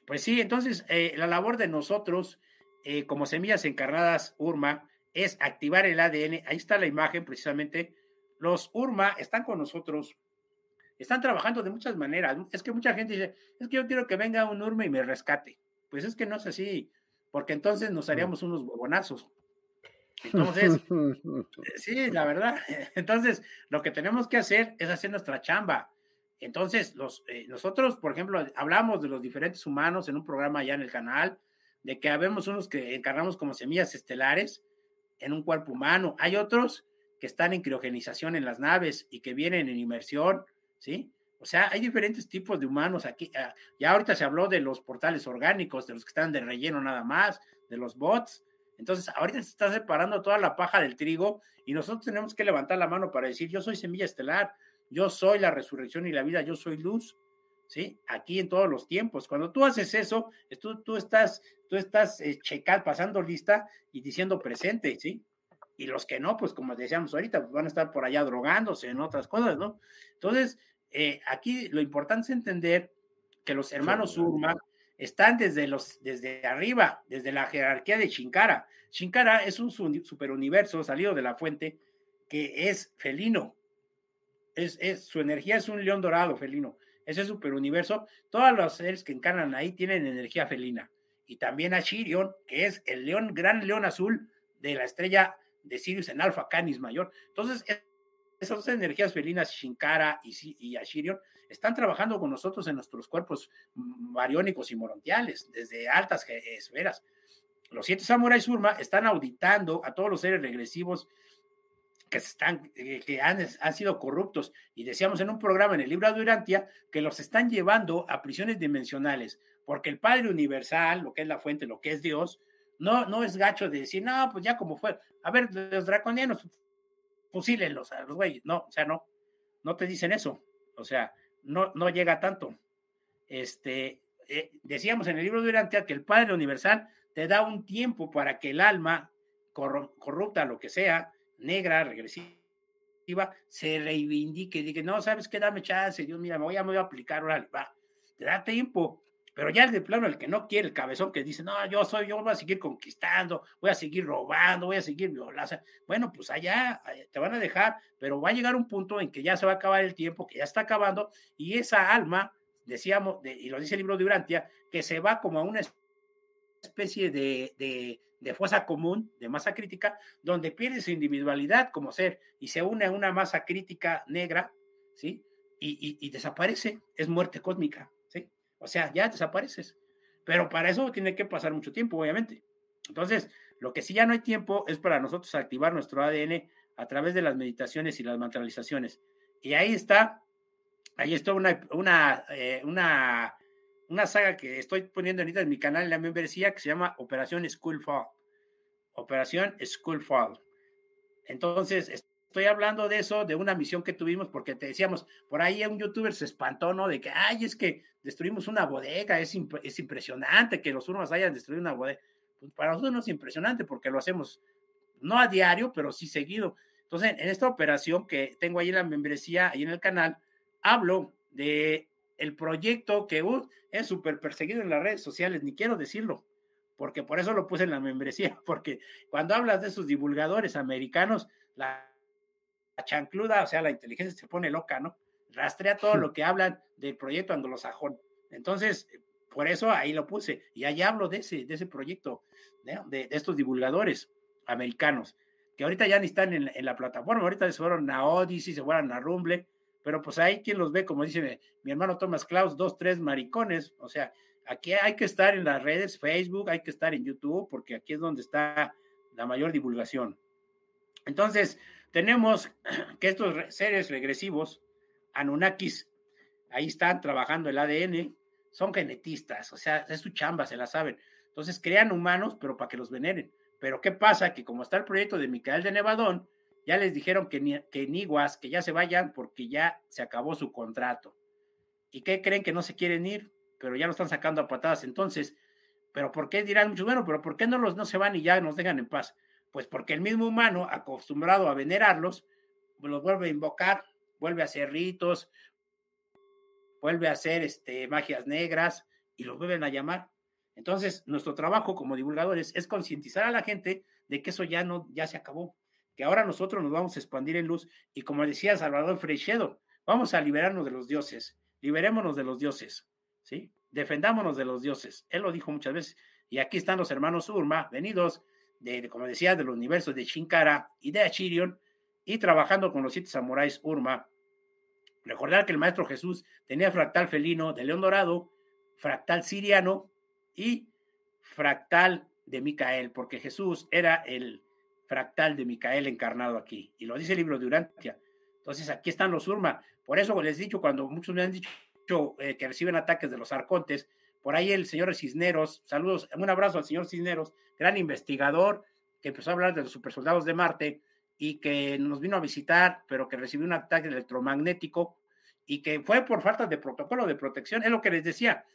Speaker 2: Pues sí, entonces eh, la labor de nosotros, eh, como semillas encarnadas URMA, es activar el ADN. Ahí está la imagen precisamente. Los URMA están con nosotros, están trabajando de muchas maneras. Es que mucha gente dice, es que yo quiero que venga un URMA y me rescate. Pues es que no es así, porque entonces nos haríamos unos huevonazos. Entonces, sí, la verdad. Entonces, lo que tenemos que hacer es hacer nuestra chamba. Entonces, eh, nosotros, por ejemplo, hablamos de los diferentes humanos en un programa allá en el canal, de que habemos unos que encarnamos como semillas estelares en un cuerpo humano. Hay otros que están en criogenización en las naves y que vienen en inmersión, ¿sí? O sea, hay diferentes tipos de humanos aquí. Ah, ya ahorita se habló de los portales orgánicos, de los que están de relleno nada más, de los bots. Entonces, ahorita se está separando toda la paja del trigo y nosotros tenemos que levantar la mano para decir, yo soy semilla estelar, yo soy la resurrección y la vida, yo soy luz, ¿sí? Aquí en todos los tiempos. Cuando tú haces eso, tú, tú estás, tú estás eh, pasando lista y diciendo presente, ¿sí? Y los que no, pues como decíamos ahorita, pues van a estar por allá drogándose en otras cosas, ¿no? Entonces, eh, aquí lo importante es entender que los hermanos Urma están desde, los, desde arriba, desde la jerarquía de Shinkara. Shinkara es un superuniverso salido de la fuente que es felino. Es, su energía es un león dorado felino. Ese superuniverso, todos los seres que encarnan ahí tienen energía felina. Y también a Shirion, que es el león, gran león azul de la estrella de Sirius en Alpha Canis mayor. Entonces, esas energías felinas, Shinkara y, y están trabajando con nosotros en nuestros cuerpos bariónicos y morontiales, desde altas esferas. Los siete samuráis Surma están auditando a todos los seres regresivos que, están, que han, han, sido corruptos. Y decíamos en un programa en el libro de Urantia que los están llevando a prisiones dimensionales, porque el Padre Universal, lo que es la fuente, lo que es Dios, no, no es gacho de decir, no, pues ya como fue. A ver, los draconianos fusílenlos a los güeyes. No, o sea, no, no te dicen eso. O sea, no, no llega tanto. Este, eh, decíamos en el libro de Urantia que el Padre Universal te da un tiempo para que el alma corrupta, lo que sea, negra, regresiva, se reivindique y diga, no, sabes qué, dame chance, Dios, mira, me voy a, me voy a aplicar, órale, va, te da tiempo. Pero ya el de plano, el que no quiere, el cabezón que dice, no, yo soy, yo voy a seguir conquistando, voy a seguir robando, voy a seguir violando. Bueno, pues allá te van a dejar, pero va a llegar un punto en que ya se va a acabar el tiempo, que ya está acabando, y esa alma, decíamos, y lo dice el libro de Urantia, que se va como a una especie de, de, de fosa común, de masa crítica, donde pierde su individualidad como ser y se une a una masa crítica negra, ¿sí? y, y desaparece, es muerte cósmica. O sea, ya desapareces. Pero para eso tiene que pasar mucho tiempo, obviamente. Entonces, lo que sí ya no hay tiempo es para nosotros activar nuestro ADN a través de las meditaciones y las mantralizaciones. Y ahí está, ahí está una, una, eh, una, una saga que estoy poniendo ahorita en mi canal en la membresía que se llama Operación Schoolfall. Operación Schoolfall. Entonces, Estoy hablando de eso, de una misión que tuvimos, porque te decíamos, por ahí un youtuber se espantó, ¿no? De que, ay, es que destruimos una bodega, es, es impresionante que los urmas hayan destruido una bodega. Pues para nosotros no es impresionante porque lo hacemos no a diario, pero sí seguido. Entonces, en esta operación que tengo ahí en la membresía, ahí en el canal, hablo de el proyecto que uh, es súper perseguido en las redes sociales, ni quiero decirlo, porque por eso lo puse en la membresía, porque cuando hablas de esos divulgadores americanos, la la chancluda, o sea, la inteligencia se pone loca, ¿no? Rastrea todo lo que hablan del proyecto anglosajón. Entonces, por eso ahí lo puse. Y ahí hablo de ese, de ese proyecto, de, estos divulgadores americanos, que ahorita ya ni están en, la plataforma, ahorita se fueron a Odyssey, se fueron a Rumble, pero pues ahí quien los ve, como dice mi, hermano Thomas Klaus, dos, tres maricones, o sea, Aquí hay que estar en las redes, Facebook, hay que estar en YouTube, porque aquí es donde está la mayor divulgación. Entonces, tenemos que estos seres regresivos, Anunnakis, ahí están trabajando el ADN, son genetistas, o sea, es su chamba, se la saben. Entonces, crean humanos, pero para que los veneren. Pero ¿qué pasa? Que como está el proyecto de Micael de Nevadón, ya les dijeron que, que Niguas, que ya se vayan porque ya se acabó su contrato. ¿Y qué creen que no se quieren ir? Pero ya lo están sacando a patadas. Entonces, ¿pero por qué dirán muchos? Bueno, pero ¿por qué no los no se van y ya nos dejan en paz? Pues porque el mismo humano, acostumbrado a venerarlos, los vuelve a invocar, vuelve a hacer ritos, vuelve a hacer este, magias negras y los vuelven a llamar. Entonces, nuestro trabajo como divulgadores es concientizar a la gente de que eso ya no, ya se acabó que ahora nosotros nos vamos a expandir en luz y como decía Salvador Freixedo, vamos a liberarnos de los dioses, liberémonos de los dioses, ¿sí? Defendámonos de los dioses. Él lo dijo muchas veces. Y aquí están los hermanos Urma, venidos de, como decía, del universo de Shinkara y de Achirion, y trabajando con los siete samuráis Urma. Recordar que el Maestro Jesús tenía fractal felino de león dorado, fractal siriano y fractal de Micael, porque Jesús era el fractal de Micael encarnado aquí. Y lo dice el libro de Urantia. Entonces aquí están los Urma. Por eso les he dicho, cuando muchos me han dicho eh, que reciben ataques de los arcontes, por ahí el señor Cisneros, saludos, un abrazo al señor Cisneros, gran investigador, que empezó a hablar de los supersoldados de Marte y que nos vino a visitar, pero que recibió un ataque electromagnético y que fue por falta de protocolo de protección. Es lo que les decía.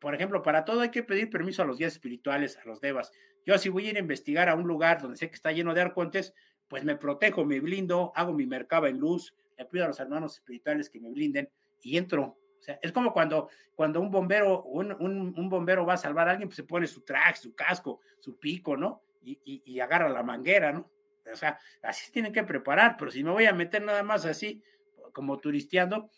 Speaker 2: Por ejemplo, para todo hay que pedir permiso a los guías espirituales, a los devas. Yo si voy a ir a investigar a un lugar donde sé que está lleno de arcontes, pues me protejo, me blindo, hago mi mercaba en luz, le pido a los hermanos espirituales que me blinden y entro. O sea, es como cuando, cuando un bombero, un, un, bombero va a salvar a alguien, pues se pone su traje, su casco, su pico, ¿no? Y, y, agarra la manguera, ¿no? O sea, así tienen que preparar, pero si me voy a meter nada más así, como turisteando.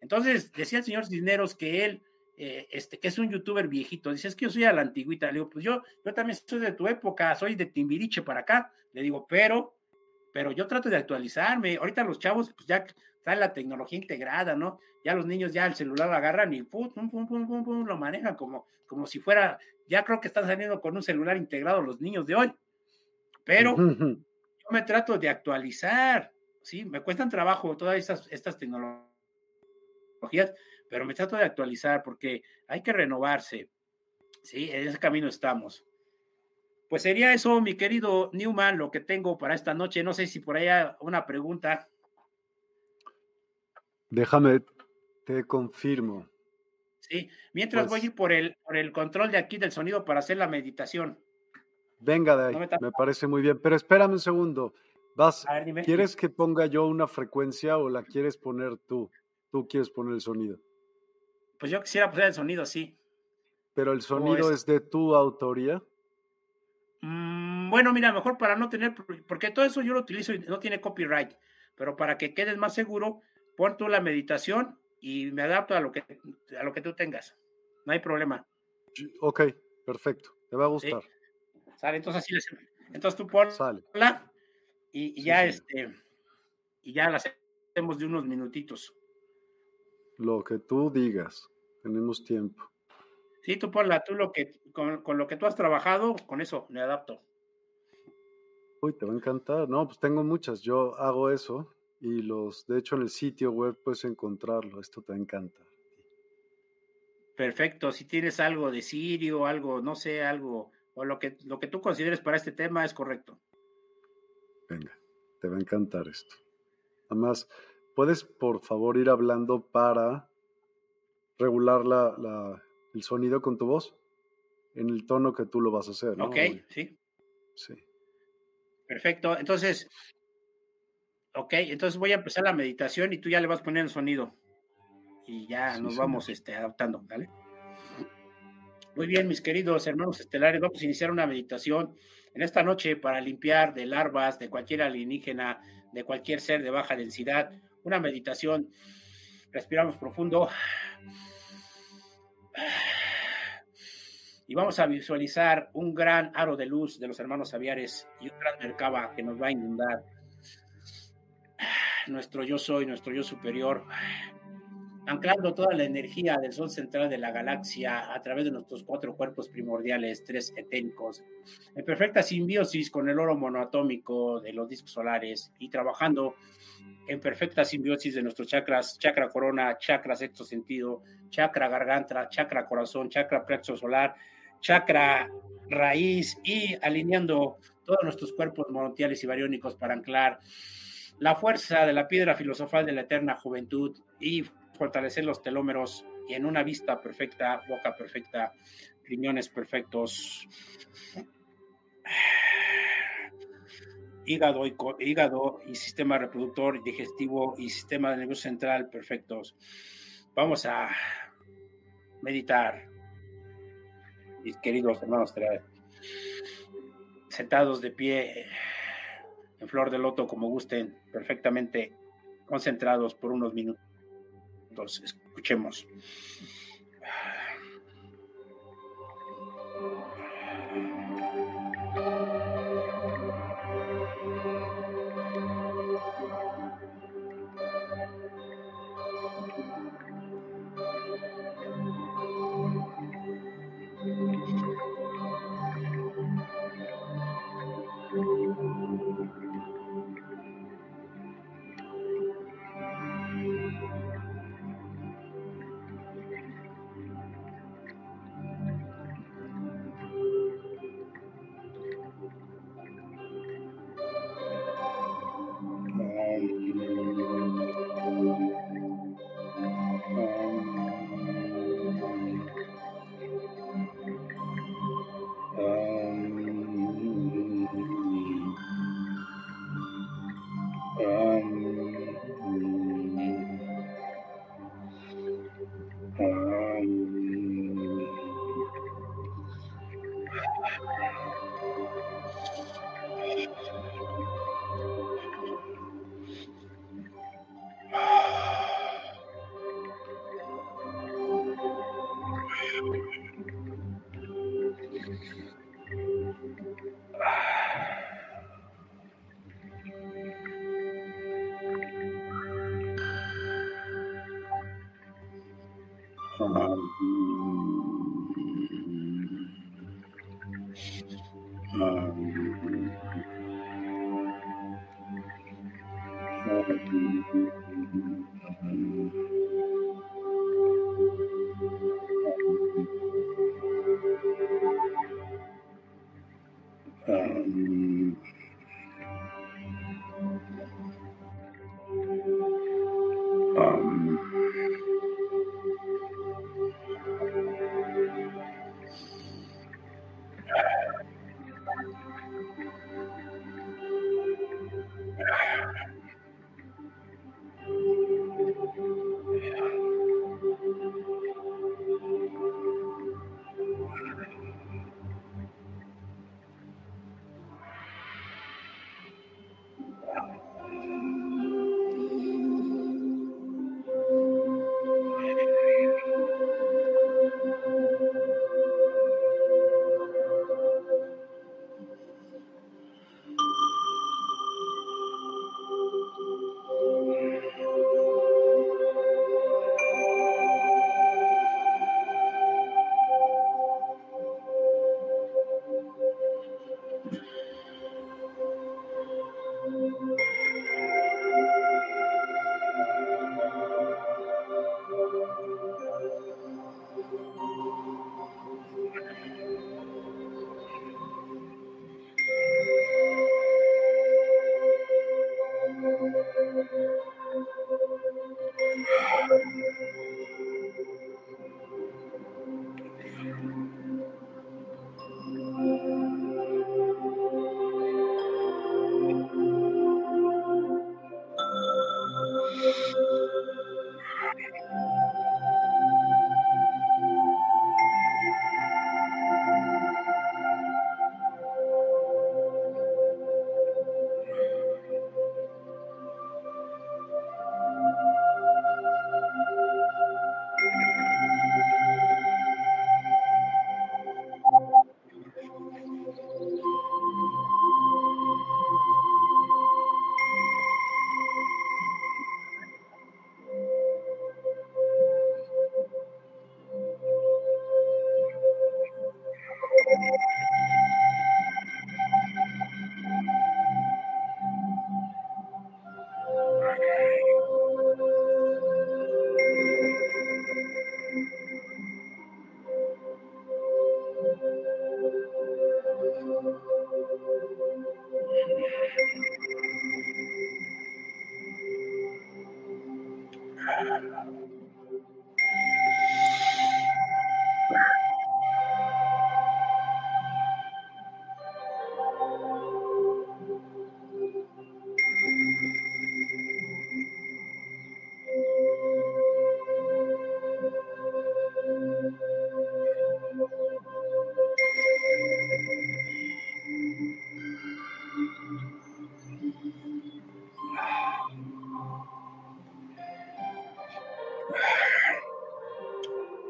Speaker 2: Entonces, decía el señor Cisneros que él eh, este, que es un youtuber viejito, dice, es que yo soy a la antigüita, le digo, pues yo, yo también soy de tu época, soy de Timbiriche para acá, le digo, pero, pero yo trato de actualizarme, ahorita los chavos, pues ya traen la tecnología integrada, ¿no? Ya los niños ya el celular lo agarran y pum, pum, pum, pum, pum, lo manejan como, como si fuera, ya creo que están saliendo con un celular integrado los niños de hoy, pero yo me trato de actualizar, ¿sí? Me cuestan trabajo todas estas, estas tecnologías, pero me trato de actualizar porque hay que renovarse. Sí, en ese camino estamos. Pues sería eso, mi querido Newman, lo que tengo para esta noche. No sé si por ahí hay una pregunta.
Speaker 1: Déjame, te confirmo.
Speaker 2: Sí, mientras voy a ir por el, por el control de aquí del sonido para hacer la meditación.
Speaker 1: Venga de ahí, me, parece muy bien. Pero espérame un segundo. Vas, ¿Quieres que ponga yo una frecuencia o la quieres poner tú? Tú quieres poner el sonido.
Speaker 2: Pues yo quisiera poner el sonido, sí.
Speaker 1: ¿Pero el sonido es? de tu autoría?
Speaker 2: Mm, bueno, mira, mejor para no tener, porque todo eso yo lo utilizo y no tiene copyright, pero para que quedes más seguro, pon tú la meditación y me adapto a lo que, a lo que tú tengas. No hay problema.
Speaker 1: Ok, perfecto. Te va a gustar.
Speaker 2: Sale, entonces así Entonces tú ponla y, y ya este y ya la hacemos de unos minutitos.
Speaker 1: Lo que tú digas, tenemos tiempo.
Speaker 2: Sí, tú ponla, tú lo que, con, lo que tú has trabajado, con eso me adapto.
Speaker 1: Uy, te va a encantar. No, pues tengo muchas. Yo hago eso y los, de hecho, en el sitio web puedes encontrarlo. Esto te encanta.
Speaker 2: Perfecto. Si tienes algo de Sirio, algo, no sé, algo, o lo que, lo que tú consideres para este tema es correcto.
Speaker 1: Venga, te va a encantar esto. Además, ¿Puedes, por favor, ir hablando para regular la, el sonido con tu voz? En el tono que tú lo vas a hacer. ¿no?
Speaker 2: Ok, sí.
Speaker 1: Sí.
Speaker 2: Perfecto. Entonces, ok, entonces voy a empezar la meditación y tú ya le vas poniendo el sonido. Y ya nos vamos este, adaptando, ¿vale? Muy bien, mis queridos hermanos estelares, vamos a iniciar una meditación en esta noche para limpiar de larvas, de cualquier alienígena, de cualquier ser de baja densidad, una meditación. Respiramos profundo. Y vamos a visualizar un gran aro de luz de los hermanos Aviares y un gran mercaba que nos va a inundar. Nuestro yo soy, nuestro yo superior. Anclando toda la energía del Sol central de la galaxia a través de nuestros cuatro cuerpos primordiales, tres eténicos, en perfecta simbiosis con el oro monoatómico de los discos solares y trabajando en perfecta simbiosis de nuestros chakras, chakra corona, chakra sexto sentido, chakra garganta, chakra corazón, chakra plexo solar, chakra raíz y alineando todos nuestros cuerpos monotiales y bariónicos para anclar la fuerza de la piedra filosofal de la eterna juventud y fortalecer los telómeros y en una vista perfecta, boca perfecta, riñones perfectos, hígado y, hígado y sistema reproductor, digestivo y sistema nervioso central perfectos. Vamos a meditar, mis queridos hermanos, sentados de pie en flor de loto como gusten, perfectamente concentrados por unos minutos. Escuchemos.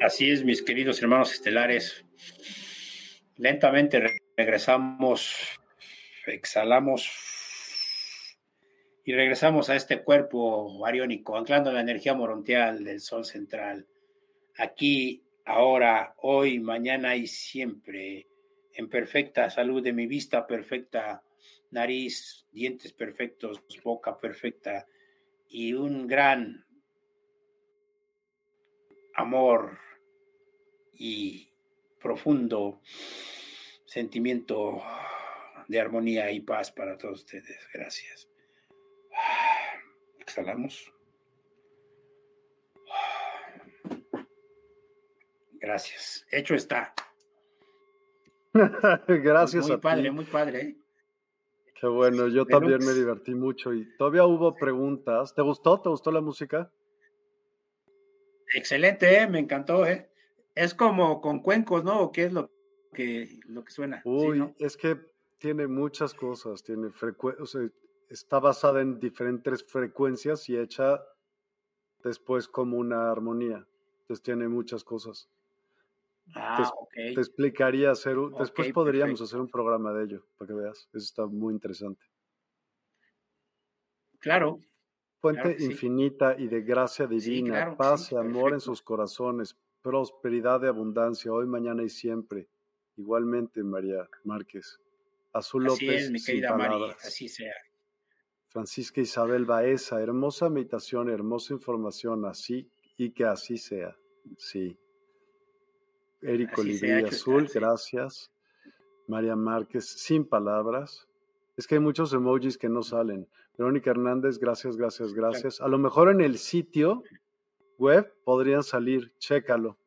Speaker 2: Así es, mis queridos hermanos estelares. Lentamente regresamos, exhalamos y regresamos a este cuerpo bariónico, anclando la energía morontial del sol central. Aquí, ahora, hoy, mañana y siempre, en perfecta salud de mi vista perfecta, nariz, dientes perfectos, boca perfecta y un gran amor y profundo sentimiento de armonía y paz para todos ustedes. Gracias. Exhalamos. Gracias. Hecho está.
Speaker 1: Gracias
Speaker 2: muy padre, muy padre. ¿eh?
Speaker 1: Qué bueno, yo también me divertí mucho y todavía hubo preguntas. ¿Te gustó? ¿Te gustó la música?
Speaker 2: Excelente, ¿eh? me encantó, ¿eh? Es como con cuencos, ¿no? ¿O qué es lo que, lo que suena?
Speaker 1: Uy, es que tiene muchas cosas, tiene o sea, está basada en diferentes frecuencias y hecha después como una armonía. Entonces tiene muchas cosas.
Speaker 2: Ah,
Speaker 1: te, te explicaría hacer, después podríamos hacer un programa de ello, para que veas. Eso está muy interesante.
Speaker 2: Claro.
Speaker 1: Fuente infinita y de gracia divina, paz y amor en sus corazones, prosperidad y abundancia, hoy, mañana y siempre. Igualmente, María Márquez. Azul López,
Speaker 2: mi querida María, así sea.
Speaker 1: Francisca Isabel Baeza, hermosa meditación, hermosa información, así y que así sea. Sí. Érico Olivia Azul, gracias. María Márquez, sin palabras. Es que hay muchos emojis que no salen. Verónica Hernández, gracias, gracias, gracias. A lo mejor en el sitio web podrían salir, chécalo.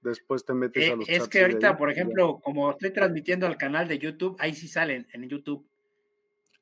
Speaker 1: Después te metes a
Speaker 2: eh,
Speaker 1: los
Speaker 2: Es que ahorita, por ejemplo, como estoy transmitiendo al canal de YouTube, ahí sí salen en YouTube.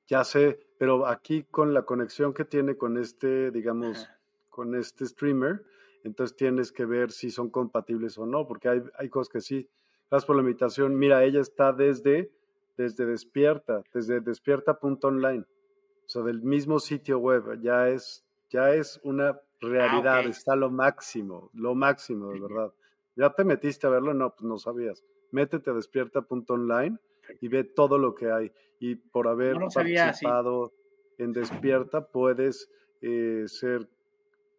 Speaker 1: Ya sé, pero aquí con la conexión que tiene con este, digamos, con este streamer, entonces tienes que ver si son compatibles o no, porque hay, hay cosas que sí. Gracias por la invitación. Mira, ella está desde, desde Despierta, desde despierta.online, o sea, del mismo sitio web. Ya es, ya es una ah, realidad, está lo máximo, lo máximo, de verdad. ¿Ya te metiste a verlo? No, pues no sabías. Métete a despierta.online y ve todo lo que hay. Y por haber participado en Despierta, puedes eh, ser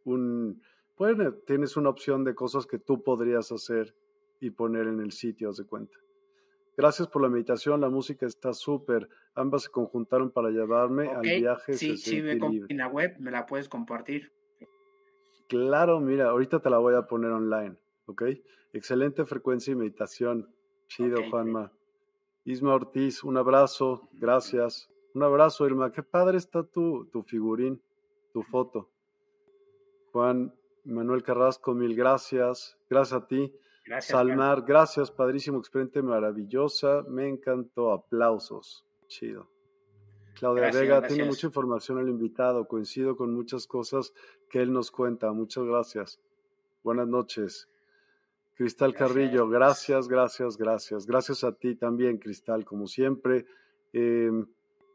Speaker 1: un bueno, tienes una opción de cosas que tú podrías hacer y poner en el sitio, haz de cuenta. Gracias por la meditación, la música está súper. Ambas se conjuntaron para llevarme al viaje.
Speaker 2: Sí, sí, me en la web, me la puedes compartir.
Speaker 1: Claro, mira, ahorita te la voy a poner online, ¿ok? Excelente frecuencia y meditación. Chido, Juanma. Isma Ortiz, un abrazo, gracias. Un abrazo, Irma. Qué padre está tu, tu figurín, tu foto. Juan Manuel Carrasco, mil gracias. Gracias a ti. Gracias, Salmar, gracias, padrísimo, experiencia maravillosa. Me encantó. Aplausos. Chido. Claudia Vega, tiene mucha información al invitado. Coincido con muchas cosas que él nos cuenta. Muchas gracias. Buenas noches. Cristal Carrillo, gracias, gracias, gracias. Gracias a ti también, Cristal, como siempre. Em,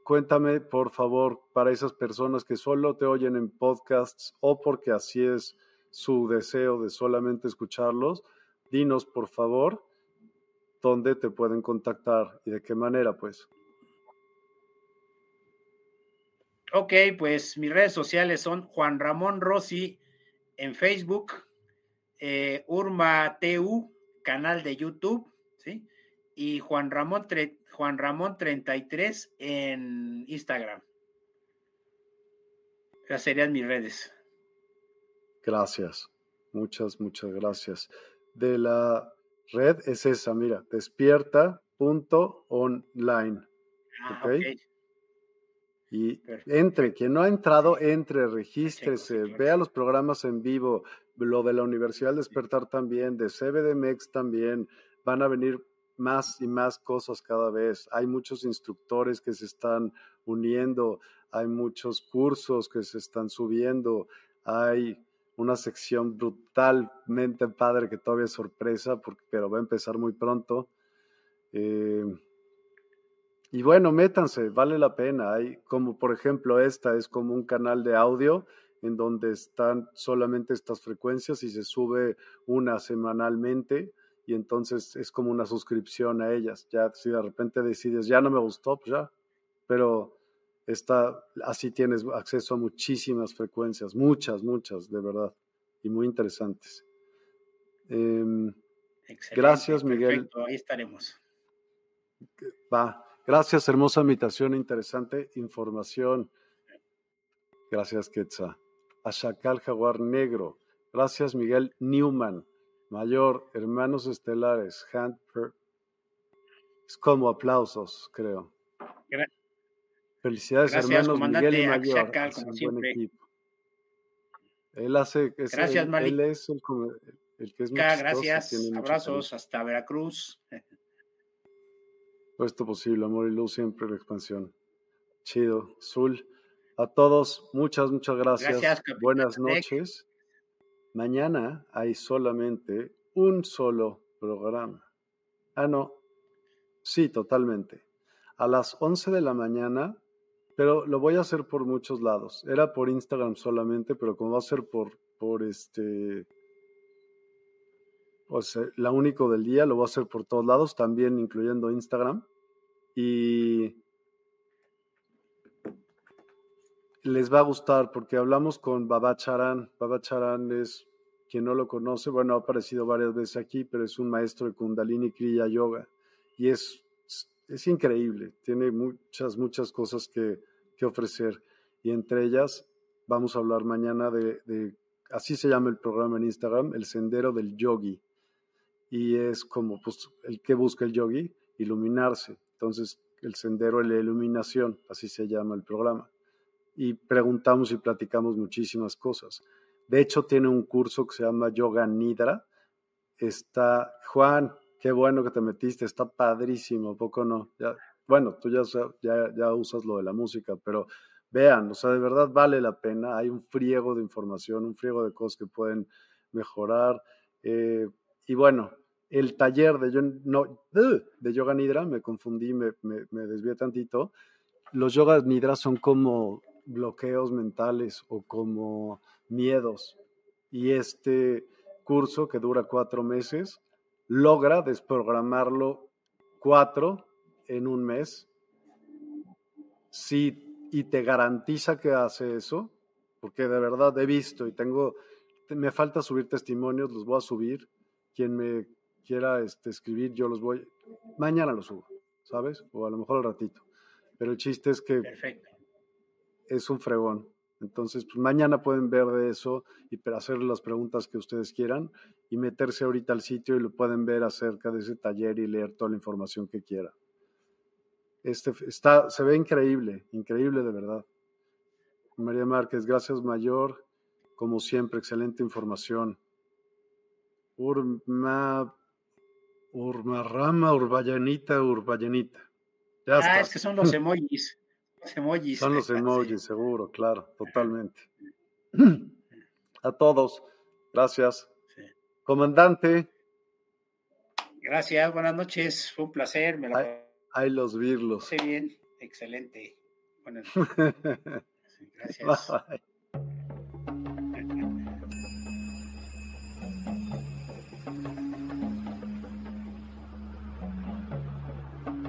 Speaker 1: cuéntame, por favor, para esas personas que solo te oyen en podcasts o porque así es su deseo de solamente escucharlos, dinos por favor dónde te pueden contactar y de qué manera, pues.
Speaker 2: Ok, pues mis redes sociales son Juan Ramón Rossi en Facebook, eh, Urma TU, canal de YouTube, ¿sí? Y Juan Ramón, Juan Ramón 33 en Instagram. Esas serían mis redes.
Speaker 1: Gracias, muchas, muchas gracias. De la red es esa, mira, despierta.online.
Speaker 2: Ah, okay.
Speaker 1: Y entre, quien no ha entrado, entre, regístrese, vea los programas en vivo, lo de la Universidad del Despertar también, de CBDMEX también, van a venir más y más cosas cada vez. Hay muchos instructores que se están uniendo, hay muchos cursos que se están subiendo, hay una sección brutalmente padre que todavía es sorpresa, porque, pero va a empezar muy pronto. Eh, y bueno, métanse, vale la pena. Hay como por ejemplo esta es como un canal de audio en donde están solamente estas frecuencias y se sube una semanalmente y entonces es como una suscripción a ellas. Ya si de repente decides, ya no me gustó, pues ya. Pero está, así tienes acceso a muchísimas frecuencias, muchas, muchas, de verdad, y muy interesantes. Em, gracias, Miguel.
Speaker 2: Perfecto, ahí estaremos.
Speaker 1: Va. Gracias, hermosa invitación, interesante información. Gracias, Quetzal. Chacal Jaguar Negro. Gracias, Miguel Newman. Mayor, hermanos estelares, Hand Es como aplausos, creo. Felicidades, hermanos Miguel y Mayor. como siempre. equipo. Él hace.
Speaker 2: gracias,
Speaker 1: él, es el, el, que es muy
Speaker 2: Gracias, abrazos hasta Veracruz.
Speaker 1: esto posible, amor y luz, siempre la expansión. Chido, Zul. A todos, muchas, muchas gracias. Buenas noches. Mañana hay solamente un solo programa. Ah, no. Sí, totalmente. A las 11 de la mañana, pero lo voy a hacer por muchos lados. Era por Instagram solamente, pero como va a ser por, por este, pues la único del día, lo voy a hacer por todos lados, también incluyendo Instagram. Y les va a gustar porque hablamos con Baba Charan. Baba Charan es, quien no lo conoce, bueno, ha aparecido varias veces aquí, pero es un maestro de Kundalini Kriya Yoga. Y es, es increíble, tiene muchas, muchas cosas que, que ofrecer. Y entre ellas, vamos a hablar mañana de, de, así se llama el programa en Instagram, el sendero del yogi. Y es como, pues, el que busca el yogi, iluminarse. Entonces, el sendero de la iluminación, así se llama el programa. Y preguntamos y platicamos muchísimas cosas. De hecho, tiene un curso que se llama Yoga Nidra. Está, Juan, qué bueno que te metiste, está padrísimo, poco no? Ya, bueno, tú ya, ya, ya usas lo de la música, pero vean, o sea, de verdad vale la pena. Hay un friego de información, un friego de cosas que pueden mejorar. Eh, y bueno, el taller de, no, de yoga nidra, me confundí, me, me, desvié tantito. Los yoga nidra son como bloqueos mentales o como miedos. Y este curso que dura cuatro meses logra desprogramarlo cuatro en un mes. Sí, y te garantiza que hace eso, porque de verdad he visto y tengo, me falta subir testimonios, los voy a subir. Quien me quiera este, escribir, yo los voy, mañana los subo, ¿sabes? O a lo mejor al ratito. Pero el chiste es que es un fregón. Entonces, pues mañana pueden ver de eso y hacer las preguntas que ustedes quieran y meterse ahorita al sitio y lo pueden ver acerca de ese taller y leer toda la información que quieran. Este está, se ve increíble, increíble de verdad. María Márquez, gracias mayor, como siempre, excelente información. Urma Urmarrama, Urbayanita, Urbayanita.
Speaker 2: Ya ah, es que son los emojis. Los emojis.
Speaker 1: Son los emojis, seguro, claro, totalmente. A todos, gracias. Comandante.
Speaker 2: Gracias, buenas noches, fue un placer. Me
Speaker 1: hay, los virlos.
Speaker 2: Sí, bien, excelente. Buenas noches. Gracias.